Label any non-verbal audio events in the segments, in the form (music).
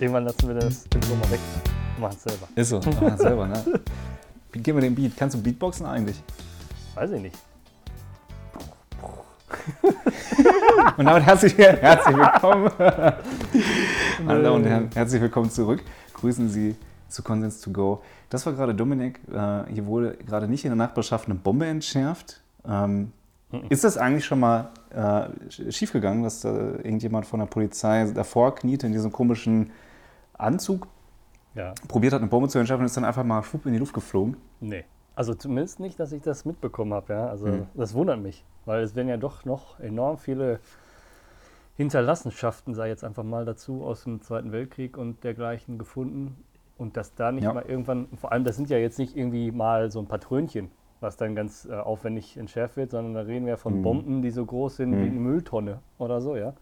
Irgendwann lassen wir das Intro mal weg und machen es selber. Ist so, machen wir (laughs) selber, ne? Gib mir den Beat. Kannst du Beatboxen eigentlich? Weiß ich nicht. (laughs) Und damit herzlich, herzlich willkommen. (laughs) Damen und Herren, herzlich willkommen zurück. Grüßen Sie zu Consens to Go. Das war gerade Dominik. Äh, hier wurde gerade nicht in der Nachbarschaft eine Bombe entschärft. Ist das eigentlich schon mal äh, schiefgegangen, dass da irgendjemand von der Polizei davor kniete in diesem komischen Anzug, Ja. probiert hat, eine Bombe zu entschärfen und ist dann einfach mal schwupp in die Luft geflogen? Nee. Also zumindest nicht, dass ich das mitbekommen habe. Ja? Also Hm. das wundert mich, weil es werden ja doch noch enorm viele Hinterlassenschaften, sei jetzt einfach mal dazu, aus dem Zweiten Weltkrieg und dergleichen gefunden. Und dass da nicht Ja. mal irgendwann, vor allem das sind ja jetzt nicht irgendwie mal so ein paar Trönchen, was dann ganz äh, aufwendig entschärft wird, sondern da reden wir von Mhm. Bomben, die so groß sind wie Mhm. eine Mülltonne oder so, ja.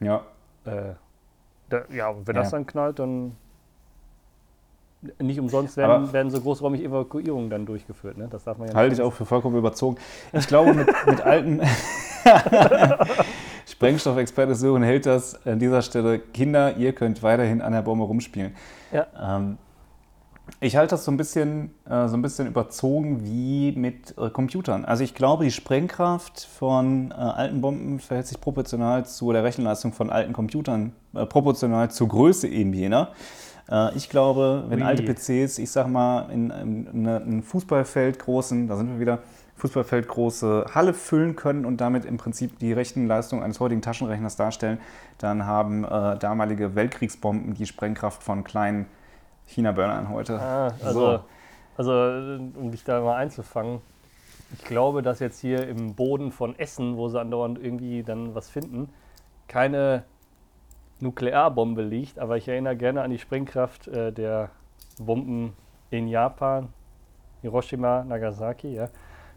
Ja. Äh, da, ja, und wenn das Ja. dann knallt, dann nicht umsonst Aber- werden, werden so großräumig Evakuierungen dann durchgeführt. Ne? Das darf man ja Halte ich nicht auch für vollkommen überzogen. Ich glaube, mit, mit alten (laughs) Sprengstoffexperte Sören hält das an dieser Stelle. Kinder, ihr könnt weiterhin an der Bombe rumspielen. Ja. Ähm, ich halte das so ein bisschen, äh, so ein bisschen überzogen wie mit äh, Computern. Also ich glaube, die Sprengkraft von äh, alten Bomben verhält sich proportional zu der Rechenleistung von alten Computern, äh, proportional zur Größe eben jener. Äh, ich glaube, wenn Ui. alte PCs, ich sag mal, in, in, in ein Fußballfeld großen, da sind wir wieder, Fußballfeld große Halle füllen können und damit im Prinzip die Rechenleistung eines heutigen Taschenrechners darstellen, dann haben äh, damalige Weltkriegsbomben die Sprengkraft von kleinen China-Burnern heute. Ah, also, So. also, äh, um dich da mal einzufangen, ich glaube, dass jetzt hier im Boden von Essen, wo sie andauernd irgendwie dann was finden, keine Nuklearbombe liegt, aber ich erinnere gerne an die Sprengkraft äh, der Bomben in Japan, Hiroshima, Nagasaki, ja.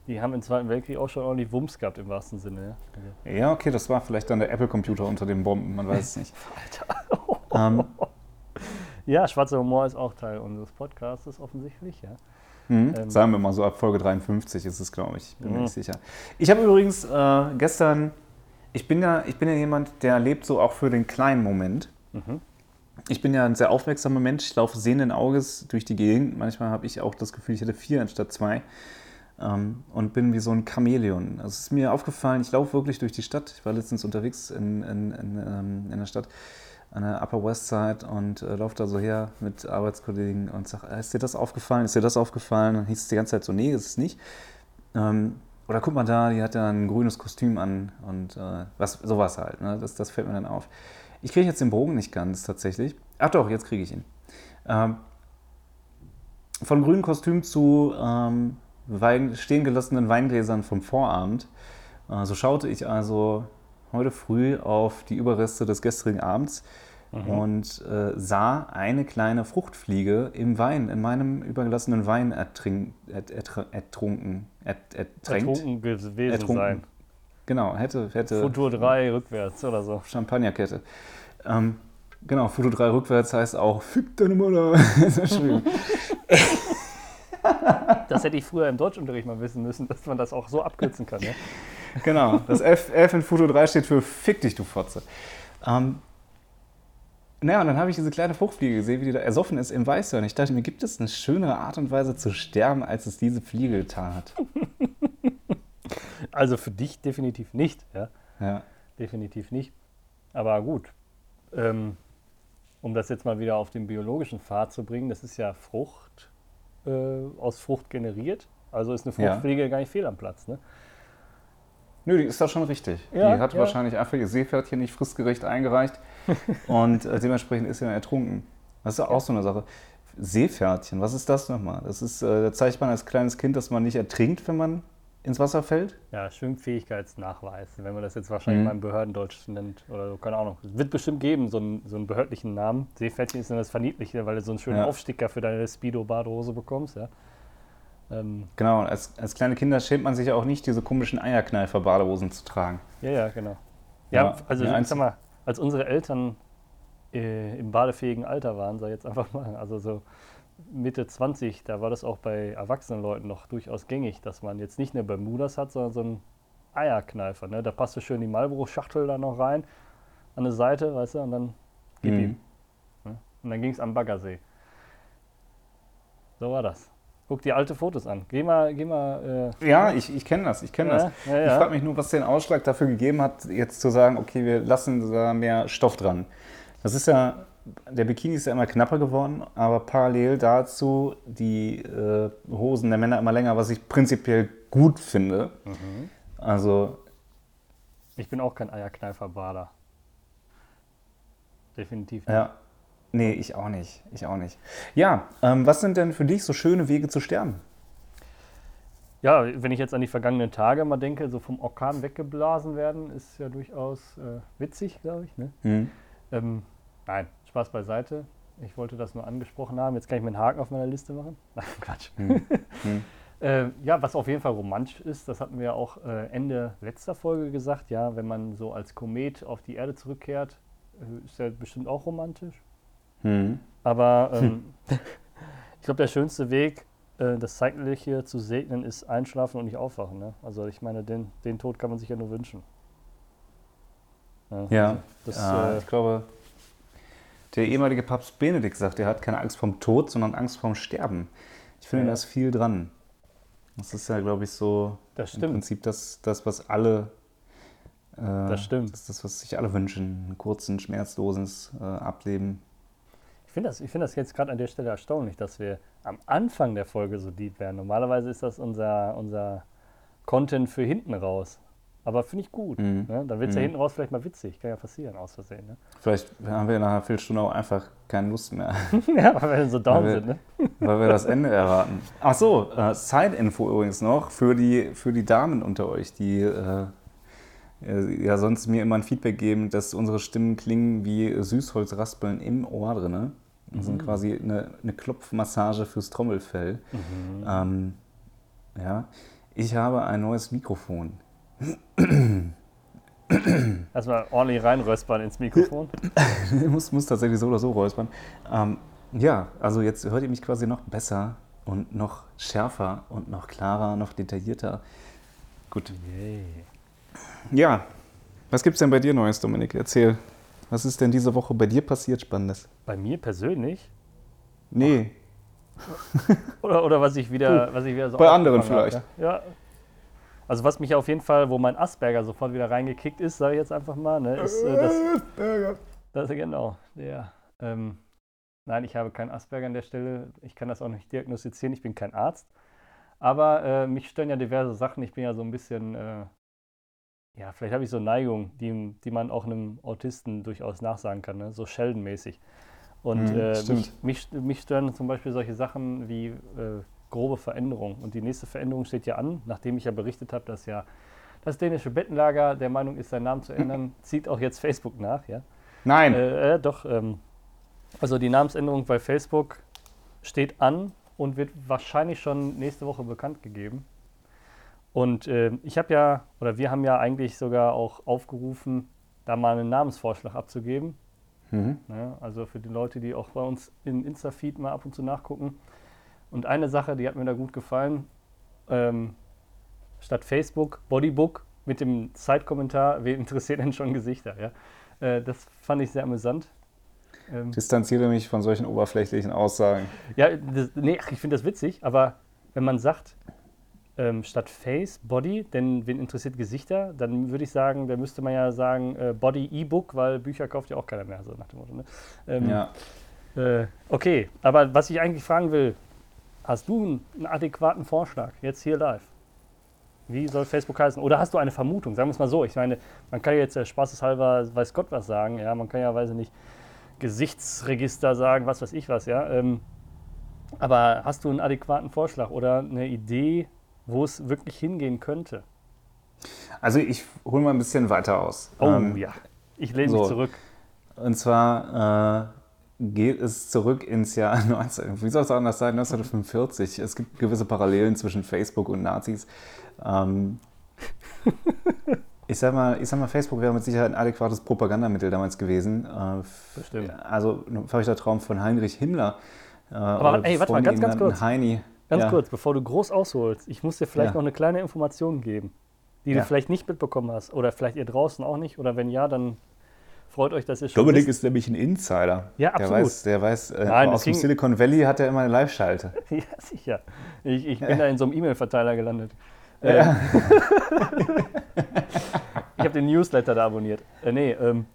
Die haben im Zweiten Weltkrieg auch schon ordentlich Wumms gehabt im wahrsten Sinne. Ja. Ja, okay, das war vielleicht dann der Apple-Computer unter den Bomben, man weiß es nicht. (laughs) ähm, (laughs) ja, schwarzer Humor ist auch Teil unseres Podcasts, offensichtlich, ja. Mhm. Ähm. Sagen wir mal so, ab Folge 53 ist es, glaube ich. Bin mir nicht sicher. Ich habe übrigens äh, gestern, ich bin, ja, ich bin ja jemand, der lebt so auch für den kleinen Moment. Mhm. Ich bin ja ein sehr aufmerksamer Mensch. Ich laufe sehenden Auges durch die Gegend. Manchmal habe ich auch das Gefühl, ich hätte vier anstatt zwei. Ähm, und bin wie so ein Chamäleon. Also es ist mir aufgefallen, ich laufe wirklich durch die Stadt. Ich war letztens unterwegs in, in, in, ähm, in der Stadt an der Upper West Side und äh, laufe da so her mit Arbeitskollegen und sage, ist dir das aufgefallen, ist dir das aufgefallen? Dann hieß es die ganze Zeit so, nee, ist es nicht. Ähm, oder guck mal da, die hat ja ein grünes Kostüm an und äh, was, sowas halt. Ne? Das, das fällt mir dann auf. Ich kriege jetzt den Bogen nicht ganz tatsächlich. Ach doch, jetzt kriege ich ihn. Ähm, von grünem Kostüm zu ähm, Wein, stehen gelassenen Weingläsern vom Vorabend. Äh, so schaute ich also heute früh auf die Überreste des gestrigen Abends und äh, sah eine kleine Fruchtfliege im Wein, in meinem übergelassenen Wein ertrink, ert, ertr- ertrunken, ert, ertränkt. Ertrunken gewesen Ertrunken. sein. Genau, hätte, hätte Futur 3 rückwärts oder so. Champagnerkette. Ähm, genau, Foto 3 rückwärts heißt auch Fick deine Mutter. (laughs) Das hätte ich früher im Deutschunterricht mal wissen müssen, dass man das auch so abkürzen kann. Ja? Genau, das F, F in Foto 3 steht für Fick dich, du Fotze. Ähm, naja, und dann habe ich diese kleine Fruchtfliege gesehen, wie die da ersoffen ist im Weißhorn. Ich dachte mir, gibt es eine schönere Art und Weise zu sterben, als es diese Fliege getan hat? Also für dich definitiv nicht. Ja? Ja. Definitiv nicht. Aber gut, ähm, um das jetzt mal wieder auf den biologischen Pfad zu bringen, das ist ja Frucht, äh, aus Frucht generiert. Also ist eine Ja. Fruchtfliege gar nicht fehl am Platz. Ne? Nö, die ist doch schon richtig. Ja, die hat ja. wahrscheinlich einfach ihr Seepferdchen nicht fristgerecht eingereicht (laughs) und äh, dementsprechend ist sie dann ertrunken. Das ist ja auch so eine Sache. Seepferdchen, was ist das nochmal? Das ist, da zeigt man als kleines Kind, dass man nicht ertrinkt, wenn man ins Wasser fällt. Ja, Schwimmfähigkeitsnachweis, wenn man das jetzt wahrscheinlich Mhm. mal im Behördendeutsch nennt oder so, keine Ahnung. Es wird bestimmt geben, so einen, so einen behördlichen Namen. Seepferdchen ist dann das Verniedliche, weil du so einen schönen Ja. Aufsticker für deine Speedo-Badehose bekommst. Ja? Ähm, Genau, als, als kleine Kinder schämt man sich ja auch nicht, diese komischen Eierkneifer-Badehosen zu tragen. ja, ja, genau. Ja, Ja, also ja, ich sag mal, als unsere Eltern äh, im badefähigen Alter waren, sei jetzt einfach mal, also so Mitte 20, da war das auch bei erwachsenen Leuten noch durchaus gängig, dass man jetzt nicht eine Bermudas hat, sondern so einen Eierkneifer. Ne? Da passte schön die Marlboro-Schachtel da noch rein an eine Seite, weißt du, und dann gib Mhm. ihm. Ne? Und dann ging es am Baggersee. So war das. Guck dir alte Fotos an. Geh mal, geh mal. Äh, Ja, ich, ich kenne das, ich kenne das. Ja, ja, Ich ja. frage mich nur, was den Ausschlag dafür gegeben hat, jetzt zu sagen, okay, wir lassen da mehr Stoff dran. Das ist ja, der Bikini ist ja immer knapper geworden, aber parallel dazu die äh, Hosen der Männer immer länger, was ich prinzipiell gut finde. Mhm. Also, Ich bin auch kein Eierkneifer-Bader. Definitiv nicht. ja. Nee, ich auch nicht. Ich auch nicht. Ja, ähm, was sind denn für dich so schöne Wege zu sterben? Ja, wenn ich jetzt an die vergangenen Tage mal denke, so vom Orkan weggeblasen werden, ist ja durchaus äh, witzig, glaube ich. Ne? Hm. Ähm, nein, Spaß beiseite. Ich wollte das nur angesprochen haben. Jetzt kann ich mir einen Haken auf meiner Liste machen. (laughs) Nein, Quatsch. Hm. (laughs) Hm. Äh, ja, was auf jeden Fall romantisch ist, das hatten wir ja auch äh, Ende letzter Folge gesagt. Ja, wenn man so als Komet auf die Erde zurückkehrt, äh, ist ja bestimmt auch romantisch. Hm. Aber (laughs) ähm, ich glaube, der schönste Weg, äh, das Zeitliche zu segnen, ist einschlafen und nicht aufwachen. Ne? Also ich meine, den, den Tod kann man sich ja nur wünschen. Ja, also das, ja äh, ich glaube, der ehemalige Papst Benedikt sagt, er hat keine Angst vorm Tod, sondern Angst vorm Sterben. Ich finde, Ja. da ist viel dran. Das ist ja, glaube ich, so im. Prinzip das, das was alle. Äh, Das stimmt. Das ist das, was sich alle wünschen. Ein kurzen, schmerzloses äh, Ableben. Ich finde das, ich find das jetzt gerade an der Stelle erstaunlich, dass wir am Anfang der Folge so deep werden. Normalerweise ist das unser, unser Content für hinten raus. Aber finde ich gut. Mhm. Ne? Dann wird es ja Mhm. hinten raus vielleicht mal witzig. Kann ja passieren, aus Versehen. Ne? Vielleicht haben wir nach einer Viertelstunde auch einfach keine Lust mehr, (laughs) ja, weil wir so down wir- sind. Ne? weil wir das Ende erraten. Ach so, äh, Side-Info übrigens noch für die, für die Damen unter euch, die äh, ja sonst mir immer ein Feedback geben, dass unsere Stimmen klingen wie Süßholzraspeln im Ohr drinne. Das sind quasi eine, eine Klopfmassage fürs Trommelfell. Ähm, ja, ich habe ein neues Mikrofon. Erstmal ordentlich reinröspern ins Mikrofon. (laughs) muss, muss tatsächlich so oder so räuspern. Ähm, ja, also jetzt hört ihr mich quasi noch besser und noch schärfer und noch klarer, noch detaillierter. Gut. Yay. Ja, was gibt's denn bei dir Neues, Dominik? Erzähl. Was ist denn diese Woche bei dir passiert Spannendes? Bei mir persönlich? Nee, (laughs) Oder, oder was ich wieder, was ich wieder so Bei anderen vielleicht. habe, Ja. Also was mich auf jeden Fall, wo mein Asperger sofort wieder reingekickt ist, sage ich jetzt einfach mal, ne, ist äh, das, das genau, der. Ähm, nein, ich habe keinen Asperger an der Stelle. Ich kann das auch nicht diagnostizieren. Ich bin kein Arzt. Aber äh, mich stören ja diverse Sachen. Ich bin ja so ein bisschen, äh, ja, vielleicht habe ich so Neigungen, die, die man auch einem Autisten durchaus nachsagen kann, ne? so Sheldon-mäßig. Und Mhm, äh, mich, mich stören zum Beispiel solche Sachen wie äh, grobe Veränderungen. Und die nächste Veränderung steht ja an, nachdem ich ja berichtet habe, dass ja das dänische Bettenlager der Meinung ist, seinen Namen zu ändern, (laughs) zieht auch jetzt Facebook nach, ja. Nein. Äh, äh, doch, ähm, also die Namensänderung bei Facebook steht an und wird wahrscheinlich schon nächste Woche bekannt gegeben. Und ähm, ich habe ja, oder wir haben ja eigentlich sogar auch aufgerufen, da mal einen Namensvorschlag abzugeben. Mhm. Ne? Also für die Leute, die auch bei uns in Insta-Feed mal ab und zu nachgucken. Und eine Sache, die hat mir da gut gefallen, ähm, statt Facebook Bodybook mit dem Zeitkommentar, wen interessiert denn schon Gesichter? Ja? Äh, das fand ich sehr amüsant. Ähm, Distanziere mich von solchen oberflächlichen Aussagen. ja, das, nee, ich finde das witzig, aber wenn man sagt, ähm, statt Face, Body, denn wen interessiert Gesichter, dann würde ich sagen, da müsste man ja sagen äh, Body E-Book, weil Bücher kauft ja auch keiner mehr, so nach dem Motto. Ne? Ähm, Ja. Äh, okay, aber was ich eigentlich fragen will, hast du einen, adäquaten Vorschlag, jetzt hier live? Wie soll Facebook heißen? Oder hast du eine Vermutung? Sagen wir es mal so. Ich meine, man kann ja jetzt äh, spaßeshalber, weiß Gott was sagen. Ja, man kann ja, weiß ich nicht, Gesichtsregister sagen, was weiß ich was. Ja, ähm, aber hast du einen adäquaten Vorschlag oder eine Idee, wo es wirklich hingehen könnte? Also ich hole mal ein bisschen weiter aus. Oh Ähm, ja, ich lehne so. mich zurück. Und zwar äh, geht es zurück ins Jahr (laughs) 19, wie soll es anders sein, 1945. Es gibt gewisse Parallelen zwischen Facebook und Nazis. Ähm, (laughs) ich, sag mal, ich sag mal, Facebook wäre mit Sicherheit ein adäquates Propagandamittel damals gewesen. Äh, Bestimmt. Also ein verrückter Traum von Heinrich Himmler. Äh, Aber, ey, warte mal, ganz, ganz genannten kurz. Heini. Ganz Ja. kurz, bevor du groß ausholst, ich muss dir vielleicht Ja. noch eine kleine Information geben, die Ja. du vielleicht nicht mitbekommen hast oder vielleicht ihr draußen auch nicht oder wenn ja, dann freut euch, dass ihr schon Dominik wisst. ist nämlich ein Insider. Ja, Der absolut. weiß, der weiß äh, Nein, aus dem Silicon Valley hat er immer eine Live-Schalte. (laughs) Ja, sicher. Ich, ich bin da in so einem E-Mail-Verteiler gelandet. Äh, (laughs) ich habe den Newsletter da abonniert. Äh, nee, ähm,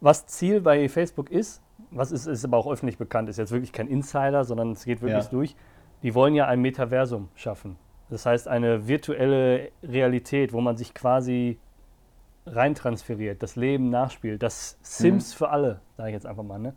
was Ziel bei Facebook ist, was ist, ist aber auch öffentlich bekannt, ist jetzt wirklich kein Insider, sondern es geht wirklich Ja. durch. Die wollen ja ein Metaversum schaffen. Das heißt, eine virtuelle Realität, wo man sich quasi reintransferiert, das Leben nachspielt. Das Sims für alle, sage ich jetzt einfach mal. Ne?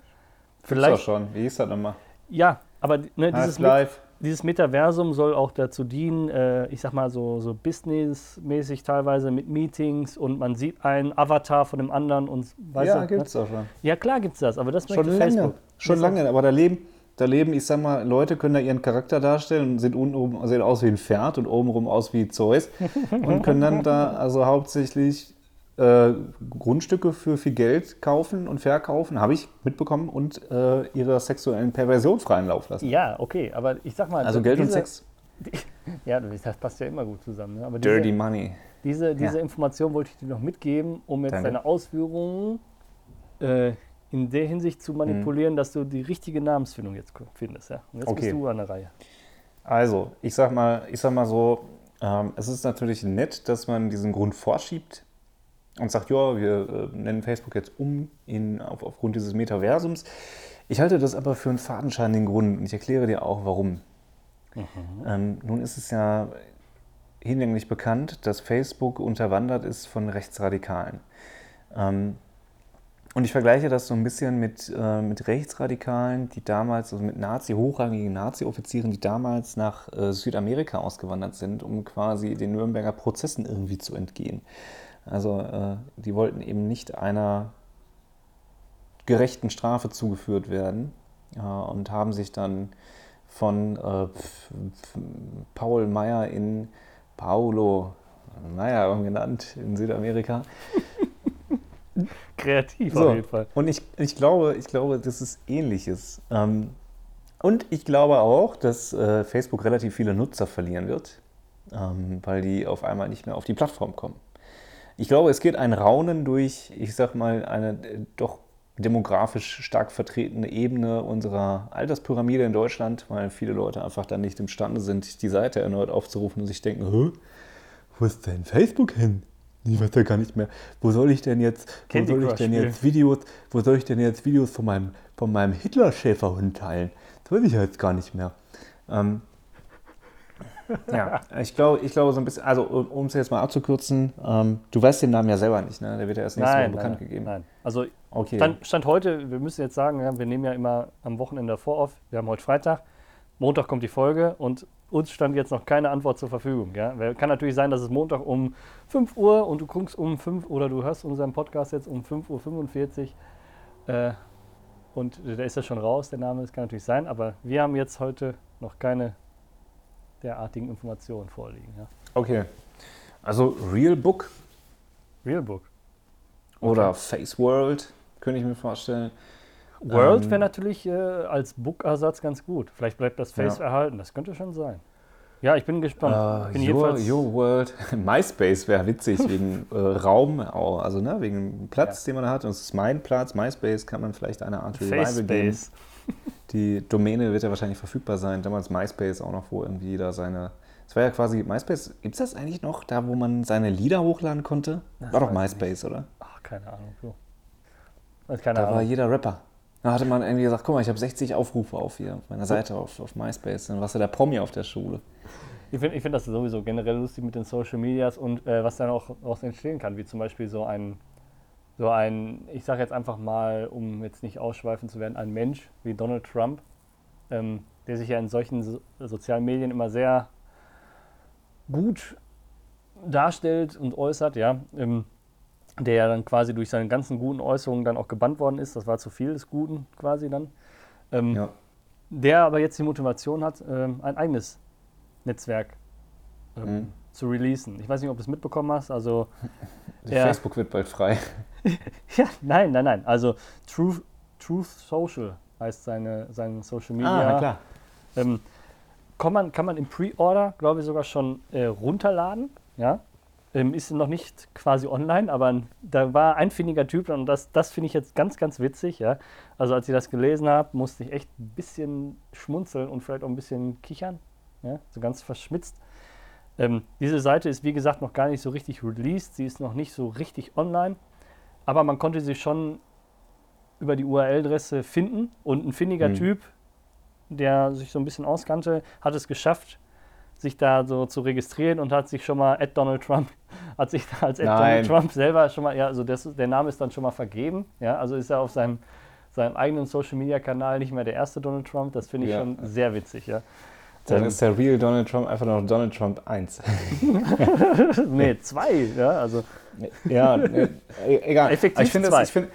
Gibt's doch schon. Wie hieß das nochmal? Ja, aber ne, dieses, Half-Life. Dieses Metaversum soll auch dazu dienen, äh, ich sag mal so, so businessmäßig teilweise mit Meetings und man sieht einen Avatar von dem anderen und weißt Ja, du, gibt's doch schon. Ne? Ja, klar gibt's das, aber das Schon lange. Facebook. Schon lange. Aber da leben, da leben, ich sag mal, Leute können da ihren Charakter darstellen und sind untenrum, sehen aus wie ein Pferd und obenrum aus wie Zeus (laughs) und können dann da also hauptsächlich äh, Grundstücke für viel Geld kaufen und verkaufen, habe ich mitbekommen, und äh, ihrer sexuellen Perversion freien Lauf lassen. Ja, okay, aber ich sag mal. Also Geld und diese- Sex. (laughs) Ja, das passt ja immer gut zusammen. Ne? Aber Dirty diese, Money. diese, diese Ja. Information wollte ich dir noch mitgeben, um jetzt Danke. deine Ausführungen äh, in der Hinsicht zu manipulieren, dass du die richtige Namensfindung jetzt findest. Ja? Und jetzt Okay. bist du an der Reihe. Also, ich sag mal, ich sag mal so, ähm, es ist natürlich nett, dass man diesen Grund vorschiebt und sagt, ja, wir äh, nennen Facebook jetzt um in, auf, aufgrund dieses Metaversums. Ich halte das aber für einen fadenscheinigen Grund und ich erkläre dir auch, warum. Ähm, nun ist es ja hinlänglich bekannt, dass Facebook unterwandert ist von Rechtsradikalen. Ähm, und ich vergleiche das so ein bisschen mit, äh, mit Rechtsradikalen, die damals, also mit Nazi, hochrangigen Nazi-Offizieren, die damals nach äh, Südamerika ausgewandert sind, um quasi den Nürnberger Prozessen irgendwie zu entgehen. Also äh, die wollten eben nicht einer gerechten Strafe zugeführt werden äh, und haben sich dann von äh, Paul Meyer in Paulo Meyer genannt in Südamerika (laughs) Kreativ so, auf jeden Fall. Und ich, ich, glaube, ich glaube, das ist ähnliches. Ähm, und ich glaube auch, dass äh, Facebook relativ viele Nutzer verlieren wird, ähm, weil die auf einmal nicht mehr auf die Plattform kommen. Ich glaube, es geht ein Raunen durch, ich sag mal, eine äh, doch demografisch stark vertretene Ebene unserer Alterspyramide in Deutschland, weil viele Leute einfach dann nicht imstande sind, die Seite erneut aufzurufen und sich denken, Hä? wo ist denn Facebook hin? Ich weiß ja gar nicht mehr. Wo soll ich denn jetzt, wo soll ich denn jetzt Videos, wo soll ich denn jetzt Videos von meinem, von meinem Hitler-Schäferhund teilen? Das weiß ich ja jetzt gar nicht mehr. Ähm, ja, ich glaube, ich glaube so ein bisschen, also um es jetzt mal abzukürzen, ähm, du weißt den Namen ja selber nicht, ne? Der wird ja erst nächste Nein, Woche nein, bekannt nein, gegeben. nein. Also Okay. Stand, Stand heute, wir müssen jetzt sagen, ja, wir nehmen ja immer am Wochenende davor auf. Wir haben heute Freitag. Montag kommt die Folge und uns stand jetzt noch keine Antwort zur Verfügung. Ja? Weil Kann natürlich sein, dass es Montag um 5 Uhr und du guckst um 5 oder du hörst unseren Podcast jetzt um 5.45 Uhr äh, und da ist ja schon raus, der Name, das kann natürlich sein, aber wir haben jetzt heute noch keine derartigen Informationen vorliegen. Ja? okay. Also Real Book Realbook. oder Face World, könnte ich mir vorstellen. World Ähm, wäre natürlich äh, als Book-Ersatz ganz gut. Vielleicht bleibt das Face Ja. erhalten. Das könnte schon sein. Ja, ich bin gespannt. Äh, bin your, your World. (laughs) MySpace wäre witzig, (laughs) wegen äh, Raum, also ne, wegen Platz, den man hat. Und es ist mein Platz. MySpace kann man vielleicht eine Art Revival geben. Die Domäne wird ja wahrscheinlich verfügbar sein. Damals MySpace auch noch, wo irgendwie da seine. Es war ja quasi MySpace. Gibt es das eigentlich noch, da wo man seine Lieder hochladen konnte? Das war doch MySpace, oder? Ach, keine Ahnung. So. Also keine Da war Ahnung. jeder Rapper. Da hatte man irgendwie gesagt, guck mal, ich habe 60 Aufrufe auf hier, auf meiner Seite, auf, auf MySpace. Dann warst du der Promi auf der Schule. Ich finde ich find das sowieso generell lustig mit den Social Medias und äh, was dann auch daraus entstehen kann, wie zum Beispiel so ein, so ein, ich sage jetzt einfach mal, um jetzt nicht ausschweifend zu werden, ein Mensch wie Donald Trump, ähm, der sich ja in solchen so sozialen Medien immer sehr gut darstellt und äußert, ja, ähm, der ja dann quasi durch seine ganzen guten Äußerungen dann auch gebannt worden ist. Das war zu viel des Guten quasi dann. Ähm, Ja. der aber jetzt die Motivation hat, ähm, ein eigenes Netzwerk ähm, Mhm. Zu releasen. Ich weiß nicht, ob du es mitbekommen hast. Also, (laughs) Ja. Facebook wird bald frei. (laughs) ja, nein, nein, nein. Also, Truth, Truth Social heißt seine, sein Social Media. Ähm, kann, man, kann man im Pre-Order, glaube ich, sogar schon äh, runterladen. Ja? Ähm, ist noch nicht quasi online, aber da war ein findiger Typ und das, das finde ich jetzt ganz, ganz witzig. Ja? Also als ich das gelesen habe, musste ich echt ein bisschen schmunzeln und vielleicht auch ein bisschen kichern. Ja? So ganz verschmitzt. Ähm, diese Seite ist wie gesagt noch gar nicht so richtig released, sie ist noch nicht so richtig online, aber man konnte sie schon über die URL-Adresse finden und ein findiger Mhm. Typ, der sich so ein bisschen auskannte, hat es geschafft, sich da so zu registrieren und hat sich schon mal at Donald Trump, (laughs) hat sich da als at Nein. Donald Trump selber schon mal, ja, also das, der Name ist dann schon mal vergeben, ja, also ist er auf seinem, seinem eigenen Social Media Kanal nicht mehr der erste Donald Trump, das finde ich Ja. schon sehr witzig, ja. Dann ist der Real Donald Trump einfach noch Donald Trump 1. (laughs) nee, zwei, ja, also ja, ne, e- egal. Effektiv ich finde das, ich find,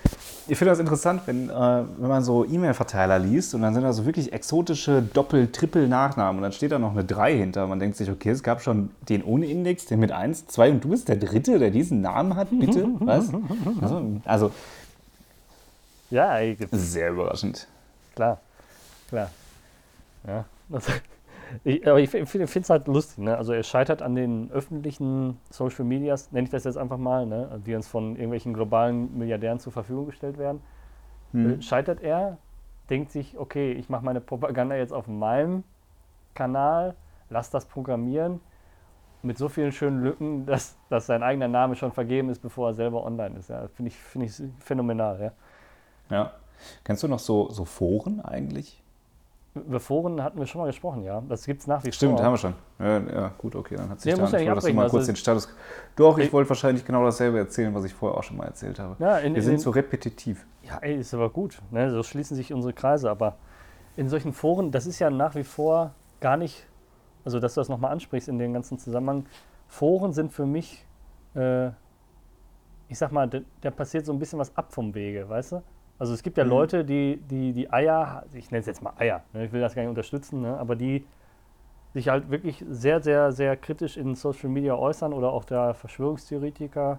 ich find das interessant, wenn, äh, wenn man so E-Mail-Verteiler liest und dann sind da so wirklich exotische Doppel-, Triple-Nachnamen und dann steht da noch eine 3 hinter. Man denkt sich, okay, es gab schon den ohne Index, den mit 1, 2 und du bist der Dritte, der diesen Namen hat, bitte? Was? Also, also ja, sehr überraschend. Klar, klar. Ja, (laughs) ich, aber ich finde es halt lustig, ne? Also er scheitert an den öffentlichen Social Medias, nenne ich das jetzt einfach mal, ne? die uns von irgendwelchen globalen Milliardären zur Verfügung gestellt werden. Hm. Äh, Scheitert er, denkt sich, okay, ich mache meine Propaganda jetzt auf meinem Kanal, lass das programmieren mit so vielen schönen Lücken, (laughs) dass, dass sein eigener Name schon vergeben ist, bevor er selber online ist. Ja, finde ich, finde ich phänomenal, ja. Ja. Kennst du noch so, so Foren eigentlich? Über Foren hatten wir schon mal gesprochen, ja. Das gibt es nach wie Stimmt, vor. haben wir schon. Ja, ja gut, okay, dann hat sich da ja nicht ich wollte, dass du mal also- kurz den Status. Doch, ich Ich- wollte wahrscheinlich genau dasselbe erzählen, was ich vorher auch schon mal erzählt habe. Ja, in, Wir in, sind so repetitiv. ja, ey, ist aber gut. Ne? So schließen sich unsere Kreise. Aber in solchen Foren, das ist ja nach wie vor gar nicht, also dass du das nochmal ansprichst in den ganzen Zusammenhang. Foren sind für mich, äh, ich sag mal, da, da passiert so ein bisschen was ab vom Wege, weißt du? Also es gibt ja Mhm. Leute, die, die die Eier, ich nenne es jetzt mal Eier, ne? ich will das gar nicht unterstützen, ne? aber die sich halt wirklich sehr, sehr, sehr kritisch in Social Media äußern oder auch der Verschwörungstheoretiker,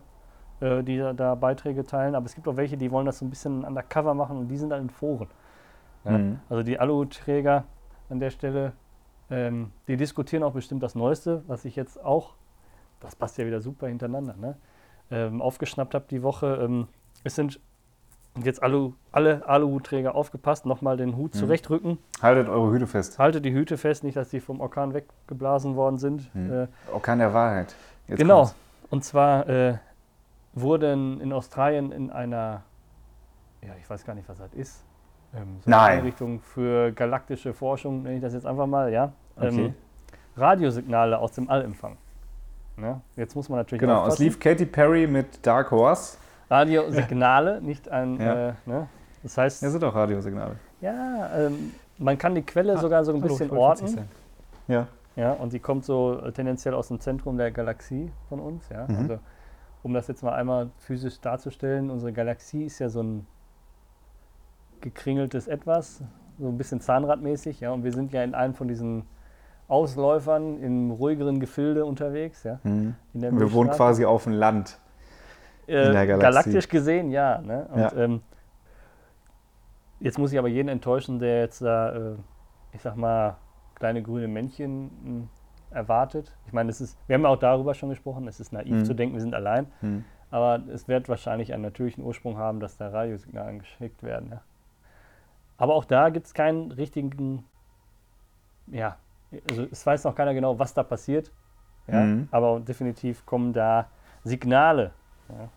äh, die da, da Beiträge teilen. Aber es gibt auch welche, die wollen das so ein bisschen undercover machen und die sind dann in Foren. Ja? Mhm. Also die Alu-Träger an der Stelle, ähm, die diskutieren auch bestimmt das Neueste, was ich jetzt auch, das passt ja wieder super hintereinander, ne? ähm, aufgeschnappt habe die Woche. Ähm, es sind und jetzt Alu, alle Alu-Träger aufgepasst, nochmal den Hut Mhm. zurechtrücken. Haltet eure Hüte fest. Haltet die Hüte fest, nicht, dass die vom Orkan weggeblasen worden sind. Mhm. Äh, Orkan der Wahrheit. Jetzt genau. kommt's. Und zwar äh, wurden in Australien in einer, ja, ich weiß gar nicht, was das ist, ähm, so eine Nein. Einrichtung für galaktische Forschung, nenne ich das jetzt einfach mal, ja, Okay. ähm, Radiosignale aus dem All empfangen. Ne? Jetzt muss man natürlich Genau, es aufpassen. lief Katy Perry mit Dark Horse. Radiosignale, nicht ein, Ja. äh, ne? das heißt, Ja, sind auch Radiosignale. ja, ähm, man kann die Quelle Ah, sogar so ein hallo, bisschen orten. Ja. Ja, und die kommt so äh, tendenziell aus dem Zentrum der Galaxie von uns. Ja? Mhm. Also, um das jetzt mal einmal physisch darzustellen, unsere Galaxie ist ja so ein gekringeltes Etwas, so ein bisschen zahnradmäßig. Ja? Und wir sind ja in einem von diesen Ausläufern im ruhigeren Gefilde unterwegs. Ja? Mhm. In der Wir wohnen quasi auf dem Land. Äh. Galaktisch gesehen, ja. Ne? Und, Ja. Ähm, jetzt muss ich aber jeden enttäuschen, der jetzt da, äh, ich sag mal, kleine grüne Männchen mh, erwartet. Ich meine, es ist, wir haben ja auch darüber schon gesprochen, es ist naiv Mhm. zu denken, wir sind allein, Mhm. aber es wird wahrscheinlich einen natürlichen Ursprung haben, dass da Radiosignale geschickt werden. Ja. Aber auch da gibt es keinen richtigen, ja, also es weiß noch keiner genau, was da passiert. Ja, Mhm. Aber definitiv kommen da Signale. Ja.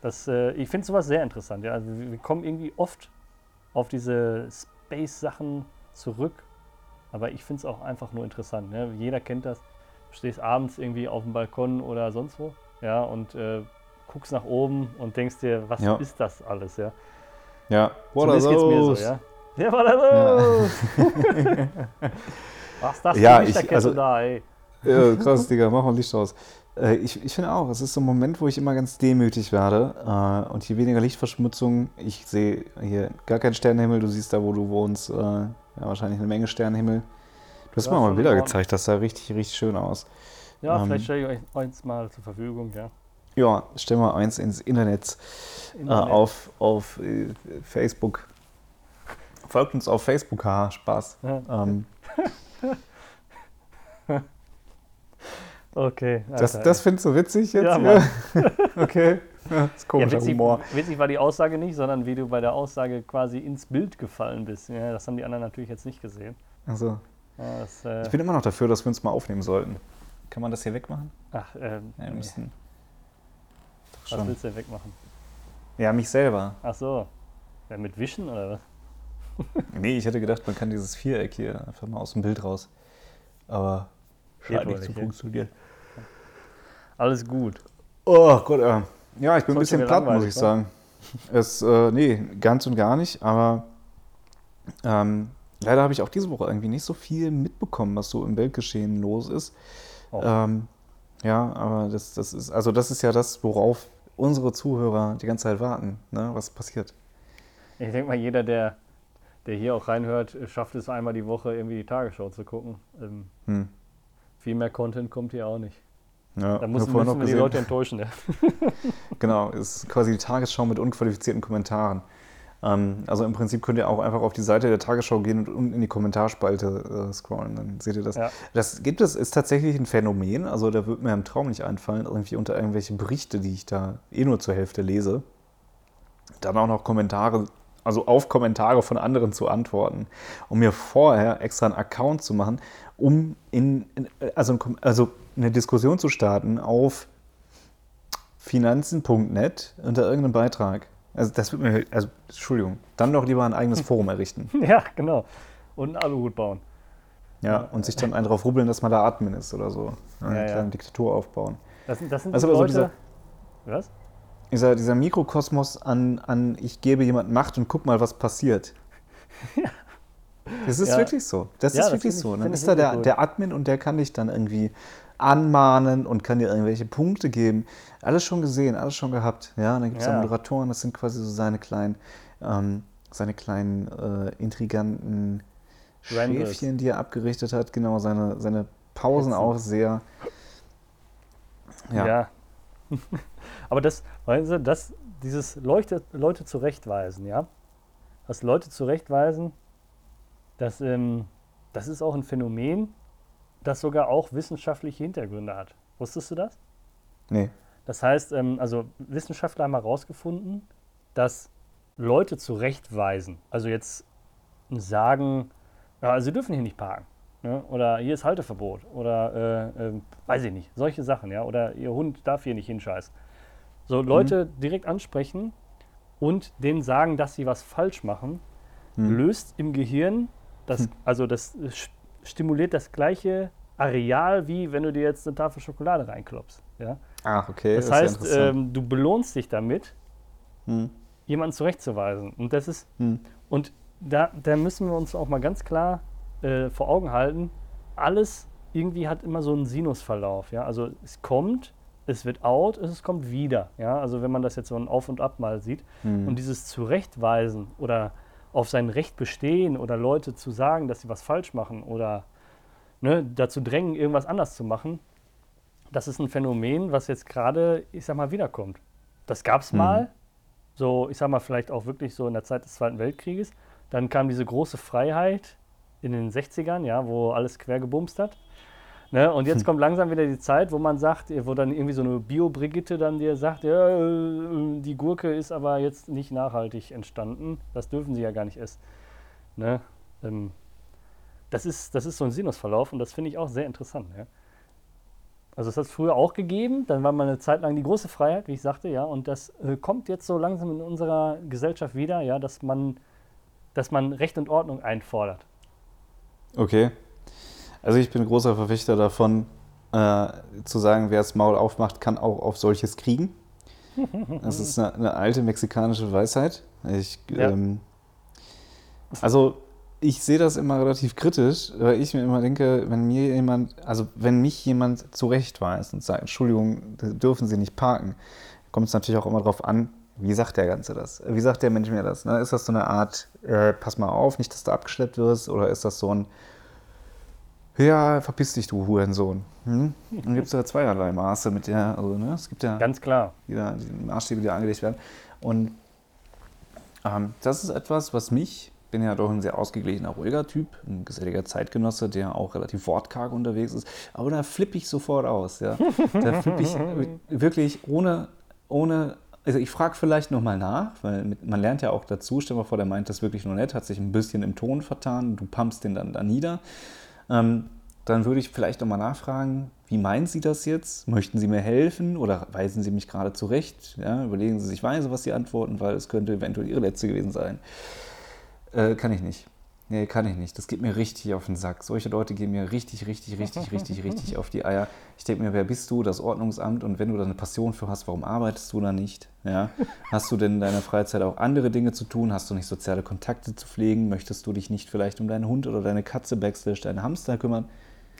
Das, äh, ich finde sowas sehr interessant. Ja. Also wir, kommen irgendwie oft auf diese Space-Sachen zurück, aber ich finde es auch einfach nur interessant. Ne? Jeder kennt das. Du stehst abends irgendwie auf dem Balkon oder sonst wo ja, und äh, guckst nach oben und denkst dir, was Ja. ist das alles? Ja? Ja. Zumindest geht's mir so, ja. Ja, war das so. Was ist das Ja, für ich- also- da, ey? Ja, krass, Digga, mach mal Licht aus. Äh, ich ich finde auch, es ist so ein Moment, wo ich immer ganz demütig werde. Äh, und je weniger Lichtverschmutzung, ich sehe hier gar keinen Sternenhimmel, du siehst da, wo du wohnst, äh, ja, wahrscheinlich eine Menge Sternenhimmel. Du hast Ja, mir mal Bilder Ordnung. gezeigt, das sah richtig, richtig schön aus. Ja, Ähm, vielleicht stelle ich euch eins mal zur Verfügung, ja. Ja, stell mal eins ins Internet, äh, Internet. auf, auf äh, Facebook. Folgt uns auf Facebook, haha, Spaß. Ja. Ähm, (laughs) Okay. Das, Alter, das findest du witzig jetzt? Ja, hier? (laughs) okay. Ja, das ist ja, komischer witzig, Humor. witzig war die Aussage nicht, sondern wie du bei der Aussage quasi ins Bild gefallen bist. Ja, das haben die anderen natürlich jetzt nicht gesehen. Also, Ja, das, äh, ich bin immer noch dafür, dass wir uns mal aufnehmen sollten. Kann man das hier wegmachen? ach, ähm, Ja, wir müssen. Was schon. willst du denn wegmachen? Ja, mich selber. Ach so. Ja, mit Wischen oder was? (laughs) Nee, ich hätte gedacht, man kann dieses Viereck hier einfach mal aus dem Bild raus. Aber scheint nicht zu ja. funktionieren. Alles gut. Oh Gott, äh. ja, ich bin ein bisschen platt, muss ich sagen. Es, äh, nee, ganz und gar nicht, aber ähm, leider habe ich auch diese Woche irgendwie nicht so viel mitbekommen, was so im Weltgeschehen los ist. Oh. Ähm, ja, aber das, das ist, also das ist ja das, worauf unsere Zuhörer die ganze Zeit warten, ne, was passiert. Ich denke mal, jeder, der, der hier auch reinhört, schafft es einmal die Woche irgendwie die Tagesschau zu gucken. Ähm, Hm. viel mehr Content kommt hier auch nicht. Ja, Da müssen, vorhin müssen wir die. Leute enttäuschen. Ja. (laughs) Genau, ist quasi die Tagesschau mit unqualifizierten Kommentaren. Ähm, also im Prinzip könnt ihr auch einfach auf die Seite der Tagesschau gehen und unten in die Kommentarspalte äh, scrollen, dann seht ihr das. Ja. Das gibt es, ist tatsächlich ein Phänomen, also da wird mir im Traum nicht einfallen, irgendwie unter irgendwelche Berichte, die ich da eh nur zur Hälfte lese, dann auch noch Kommentare, also auf Kommentare von anderen zu antworten, um mir vorher extra einen Account zu machen, um in, in also, ein also eine Diskussion zu starten auf finanzen.net unter irgendeinem Beitrag. Also das wird mir, also Entschuldigung, dann doch lieber ein eigenes (laughs) Forum errichten. ja, genau. Und einen Aluhut bauen. Ja, und sich dann einen drauf rubbeln, dass man da Admin ist oder so. Eine Ja, ja. kleine Diktatur aufbauen. Das, sind- das sind Also aber so Leute. was? Dieser, dieser Mikrokosmos an, an ich gebe jemand Macht und guck mal, was passiert. (laughs) Das ist Ja. wirklich so. Das Ja, ist das wirklich ich- so. Dann find ich ist da der, gut. der Admin und der kann dich dann irgendwie anmahnen und kann dir irgendwelche Punkte geben. Alles schon gesehen, alles schon gehabt. Ja, und dann gibt es Ja. Moderatoren, das sind quasi so seine kleinen, ähm, seine kleinen äh, intriganten Randals. Schäfchen, die er abgerichtet hat. Genau, seine, seine Pausen Hetzen. auch sehr. Ja. Ja. (laughs) Aber das, weißt du, das, dieses Leute, Leute zurechtweisen, ja. Das Leute zurechtweisen, das, ähm, das ist auch ein Phänomen, das sogar auch wissenschaftliche Hintergründe hat. Wusstest du das? Nee. Das heißt, ähm, also Wissenschaftler haben herausgefunden, dass Leute zurechtweisen, also jetzt sagen, ja, sie dürfen hier nicht parken. Ne? Oder hier ist Halteverbot. Oder äh, ähm, weiß ich nicht, solche Sachen, ja. Oder ihr Hund darf hier nicht hinscheißen. So Leute direkt ansprechen und denen sagen, dass sie was falsch machen, Hm. löst im Gehirn das, also das äh, st- stimuliert das gleiche Areal, wie wenn du dir jetzt eine Tafel Schokolade reinklopfst. Ja? Ach, okay. Das ja heißt, ähm, du belohnst dich damit, Hm. jemanden zurechtzuweisen. Und das ist, Hm. und da, da müssen wir uns auch mal ganz klar äh, vor Augen halten, alles irgendwie hat immer so einen Sinusverlauf. Ja? Also es kommt, es wird out, es kommt wieder. Ja? Also wenn man das jetzt so ein Auf und Ab mal sieht. Hm. Und dieses Zurechtweisen oder auf sein Recht bestehen oder Leute zu sagen, dass sie was falsch machen oder ne, dazu drängen, irgendwas anders zu machen, das ist ein Phänomen, was jetzt gerade, ich sag mal, wiederkommt. Das gab es Mhm. mal, so, ich sag mal, vielleicht auch wirklich so in der Zeit des Zweiten Weltkrieges. Dann kam diese große Freiheit in den 60ern, ja, wo alles quer gebumst hat. Ne? Und jetzt kommt langsam wieder die Zeit, wo man sagt, wo dann irgendwie so eine Bio-Brigitte dann dir sagt, ja, äh, die Gurke ist aber jetzt nicht nachhaltig entstanden. Das dürfen sie ja gar nicht essen. Ne? Ähm, das, ist, das ist so ein Sinusverlauf und das finde ich auch sehr interessant. Ja? Also es hat es früher auch gegeben, dann war mal eine Zeit lang die große Freiheit, wie ich sagte, ja, und das äh, kommt jetzt so langsam in unserer Gesellschaft wieder, ja, dass man, dass man Recht und Ordnung einfordert. Okay. Also ich bin großer Verfechter davon, äh, zu sagen, wer das Maul aufmacht, kann auch auf solches kriegen. Das ist eine, eine alte mexikanische Weisheit. Ich, Ja. ähm, also ich sehe das immer relativ kritisch, weil ich mir immer denke, wenn mir jemand, also wenn mich jemand zurechtweist und sagt, Entschuldigung, dürfen Sie nicht parken, kommt es natürlich auch immer darauf an, wie sagt der Ganze das? Wie sagt der Mensch mir das? Ne? Ist das so eine Art, äh, pass mal auf, nicht, dass du abgeschleppt wirst, oder ist das so ein, ja, verpiss dich, du Hurensohn. Hm? Dann gibt es ja zweierlei Maße mit der, also ne, es gibt ja Ganz klar. die, die Maßstäbe, die da angelegt werden. Und ähm, das ist etwas, was mich bin ja doch ein sehr ausgeglichener, ruhiger Typ, ein geselliger Zeitgenosse, der auch relativ wortkarg unterwegs ist. Aber da flippe ich sofort aus. Ja. Da flippe ich wirklich ohne, ohne also ich frage vielleicht nochmal nach, weil man lernt ja auch dazu, stell mal vor, der meint das wirklich nur nett, hat sich ein bisschen im Ton vertan, du pumpst den dann da nieder. Ähm, dann würde ich vielleicht nochmal nachfragen, wie meinen Sie das jetzt? Möchten Sie mir helfen oder weisen Sie mich gerade zurecht? Ja, überlegen Sie sich weise, was Sie antworten, weil es könnte eventuell Ihre letzte gewesen sein. Äh, kann ich nicht. Nee, kann ich nicht. Das geht mir richtig auf den Sack. Solche Leute gehen mir richtig, richtig, richtig, richtig, richtig (laughs) auf die Eier. Ich denke mir, wer bist du? Das Ordnungsamt. Und wenn du da eine Passion für hast, warum arbeitest du da nicht? Ja? (laughs) Hast du denn in deiner Freizeit auch andere Dinge zu tun? Hast du nicht soziale Kontakte zu pflegen? Möchtest du dich nicht vielleicht um deinen Hund oder deine Katze, Backslash, deine Hamster kümmern?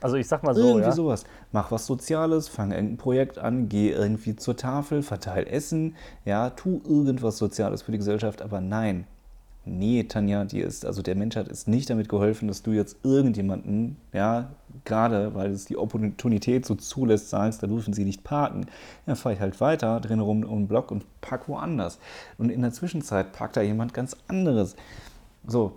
Also ich sag mal so, Irgendwie ja. sowas. Mach was Soziales, fang irgendein Projekt an, geh irgendwie zur Tafel, verteil Essen, ja, tu irgendwas Soziales für die Gesellschaft, aber nein. Nee, Tanja, dir ist, also der Menschheit ist nicht damit geholfen, dass du jetzt irgendjemanden, ja, gerade weil es die Opportunität so zulässt, sagst, da dürfen sie nicht parken. Ja, fahr ich halt weiter, drin rum um den Block und park woanders. Und in der Zwischenzeit parkt da jemand ganz anderes. So.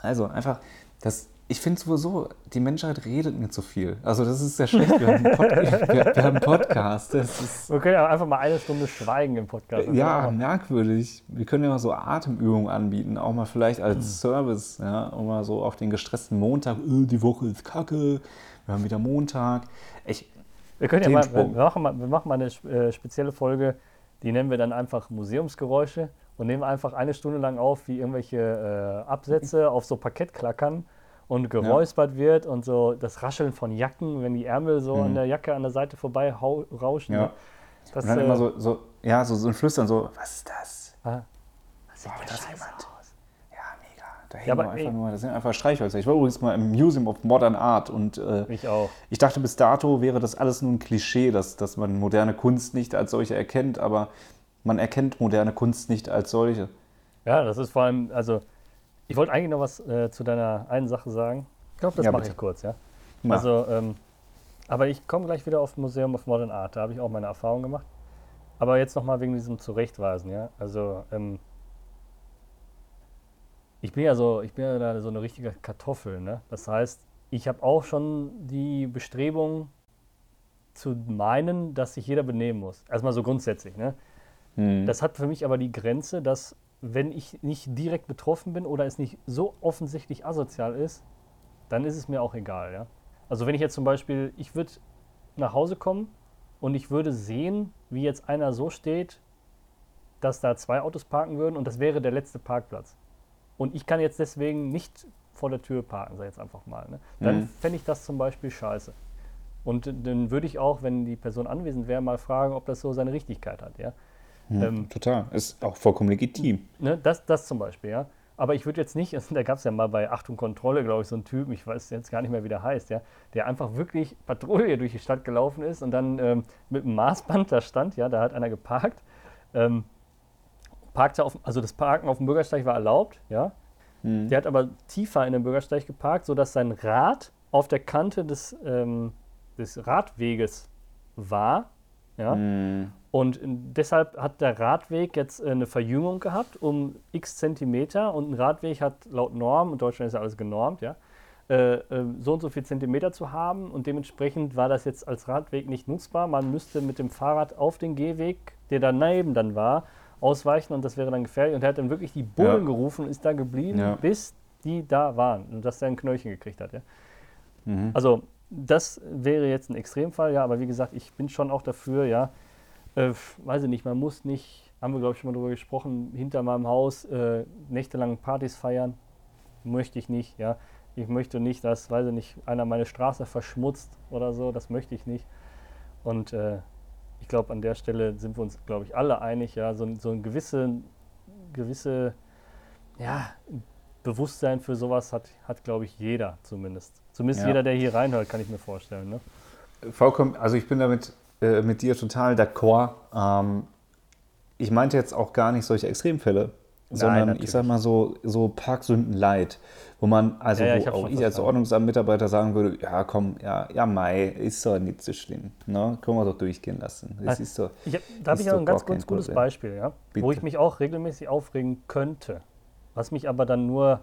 Also einfach, das, ich finde sowieso, die Menschheit redet mir zu viel. Also das ist sehr schlecht. Wir haben einen, Pod (laughs) wir, wir haben Podcast. Wir können ja einfach mal eine Stunde schweigen im Podcast. ja, merkwürdig. Wir können ja mal so Atemübungen anbieten, auch mal vielleicht als Service, ja, um mal so auf den gestressten Montag, äh, die Woche ist kacke, wir haben wieder Montag. Ich, Wir können ja mal, wir machen mal, wir machen mal eine äh, spezielle Folge, die nennen wir dann einfach Museumsgeräusche und nehmen einfach eine Stunde lang auf, wie irgendwelche äh, Absätze auf so Parkett klackern und geräuspert wird und so das Rascheln von Jacken, wenn die Ärmel so an der Jacke an der Seite vorbei rauschen. Mhm. Ja. ne? Das, und dann äh, immer so, so, ja, so, so ein Flüstern, so, was ist das? ah, das sieht Oh, das jemand. aus. Ja, mega. Da Ja, hängen aber wir einfach nur, das sind einfach Streichhölzer. Ich war übrigens mal im Museum of Modern Art und äh, Ich auch. Ich dachte, bis dato wäre das alles nur ein Klischee, dass, dass man moderne Kunst nicht als solche erkennt, aber man erkennt moderne Kunst nicht als solche. Ja, das ist vor allem, also ich wollte eigentlich noch was äh, zu deiner einen Sache sagen. Ich glaube, das Ja, mache ich kurz, ja. Mach. Also, ähm, aber ich komme gleich wieder auf Museum of Modern Art, da habe ich auch meine Erfahrung gemacht. Aber jetzt nochmal wegen diesem Zurechtweisen, ja. Also, ähm, ich bin ja so, ich bin ja da so eine richtige Kartoffel, ne? Das heißt, ich habe auch schon die Bestrebung zu meinen, dass sich jeder benehmen muss. Erstmal so grundsätzlich, ne? Das hat für mich aber die Grenze, dass wenn ich nicht direkt betroffen bin oder es nicht so offensichtlich asozial ist, dann ist es mir auch egal. Ja? Also wenn ich jetzt zum Beispiel, ich würde nach Hause kommen und ich würde sehen, wie jetzt einer so steht, dass da zwei Autos parken würden und das wäre der letzte Parkplatz. Und ich kann jetzt deswegen nicht vor der Tür parken, sag ich jetzt einfach mal. Ne? Dann Mhm. fände ich das zum Beispiel scheiße. Und dann würde ich auch, wenn die Person anwesend wäre, mal fragen, ob das so seine Richtigkeit hat. Ja? Ähm, Total. Ist auch vollkommen legitim. Ne, das, das zum Beispiel, ja. Aber ich würde jetzt nicht, (laughs) da gab es ja mal bei Achtung Kontrolle, glaube ich, so einen Typen, ich weiß jetzt gar nicht mehr, wie der heißt, ja, der einfach wirklich Patrouille durch die Stadt gelaufen ist und dann ähm, mit einem Maßband da stand, ja, da hat einer geparkt. Ähm, parkte auf, also das Parken auf dem Bürgersteig war erlaubt, ja. Der hat aber tiefer in den Bürgersteig geparkt, sodass sein Rad auf der Kante des, ähm, des Radweges war, ja. Und deshalb hat der Radweg jetzt äh, eine Verjüngung gehabt um x Zentimeter und ein Radweg hat laut Norm, in Deutschland ist ja alles genormt, ja, äh, äh, so und so viel Zentimeter zu haben und dementsprechend war das jetzt als Radweg nicht nutzbar. Man müsste mit dem Fahrrad auf den Gehweg, der daneben dann war, ausweichen und das wäre dann gefährlich. Und er hat dann wirklich die Bullen Ja. gerufen und ist da geblieben, Ja. bis die da waren und dass er ein Knöllchen gekriegt hat. Ja. Mhm. Also das wäre jetzt ein Extremfall, ja, aber wie gesagt, ich bin schon auch dafür, ja, äh, weiß ich nicht, man muss nicht, haben wir glaube ich schon mal drüber gesprochen, hinter meinem Haus äh, nächtelang Partys feiern, möchte ich nicht, ja. Ich möchte nicht, dass, weiß ich nicht, einer meine Straße verschmutzt oder so, das möchte ich nicht. Und äh, ich glaube, an der Stelle sind wir uns, glaube ich, alle einig, ja, so, ein- so ein gewisse, gewisse, ja, Bewusstsein für sowas hat, hat glaube ich, jeder zumindest. Zumindest Ja. jeder, der hier reinhört, kann ich mir vorstellen. Ne? Vollkommen, also ich bin damit äh, mit dir total d'accord. Ähm, ich meinte jetzt auch gar nicht solche Extremfälle, sondern natürlich. ich sag mal so, so Parksünden light, wo man, also Ja, ja, wo ich auch ich als. Ordnungsamtmitarbeiter sagen würde, ja komm, ja, ja Mai, ist doch nicht so schlimm. Ne? Können wir doch durchgehen lassen. Das Ah, ist so. Ich hab, da habe ich auch doch ein ganz, ganz gutes. Beispiel, ja, wo ich mich auch regelmäßig aufregen könnte. was mich aber dann nur,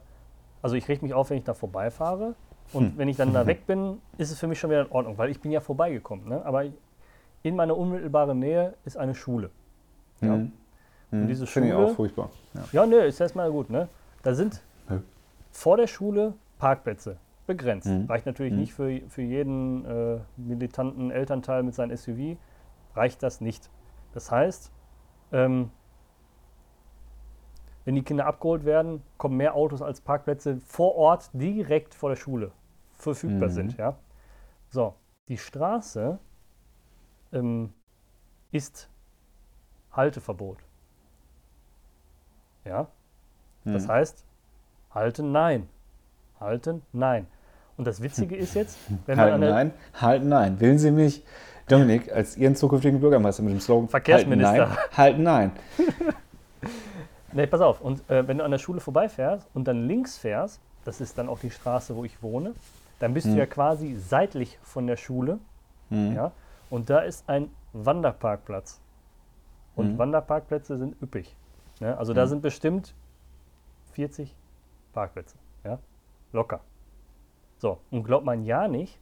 also ich reg mich auf, wenn ich da vorbeifahre. Und wenn ich dann da (laughs) weg bin, ist es für mich schon wieder in Ordnung, weil ich bin ja vorbeigekommen. Ne? Aber in meiner unmittelbaren Nähe ist eine Schule. Ja. Mhm. Und diese Finde ich Schule- auch furchtbar. Ja. Ja, nö, ist erstmal gut. Ne? Da sind Nö. vor der Schule Parkplätze begrenzt. Mhm. Reicht natürlich Mhm. nicht für, für jeden äh, militanten Elternteil mit seinem SUV, reicht das nicht. Das heißt, ähm, wenn die Kinder abgeholt werden, kommen mehr Autos als Parkplätze vor Ort direkt vor der Schule verfügbar Mhm. sind. Ja? So, die Straße ähm, ist Halteverbot. Ja, das Mhm. heißt, halten nein. Halten nein. Und das Witzige ist jetzt, (laughs) wenn man Halt an der nein, halt nein. Wählen Sie mich, Dominik, als Ihren zukünftigen Bürgermeister mit dem Slogan Verkehrsminister. Halt nein, halt nein. (laughs) Nee, pass auf. Und äh, wenn du an der Schule vorbeifährst und dann links fährst, das ist dann auch die Straße, wo ich wohne, dann bist du Mhm. ja quasi seitlich von der Schule. Mhm. Ja? Und da ist ein Wanderparkplatz. Und Mhm. Wanderparkplätze sind üppig. Ne? Also da Mhm. sind bestimmt 40 Parkplätze. Ja? Locker. So, und glaubt man ja nicht,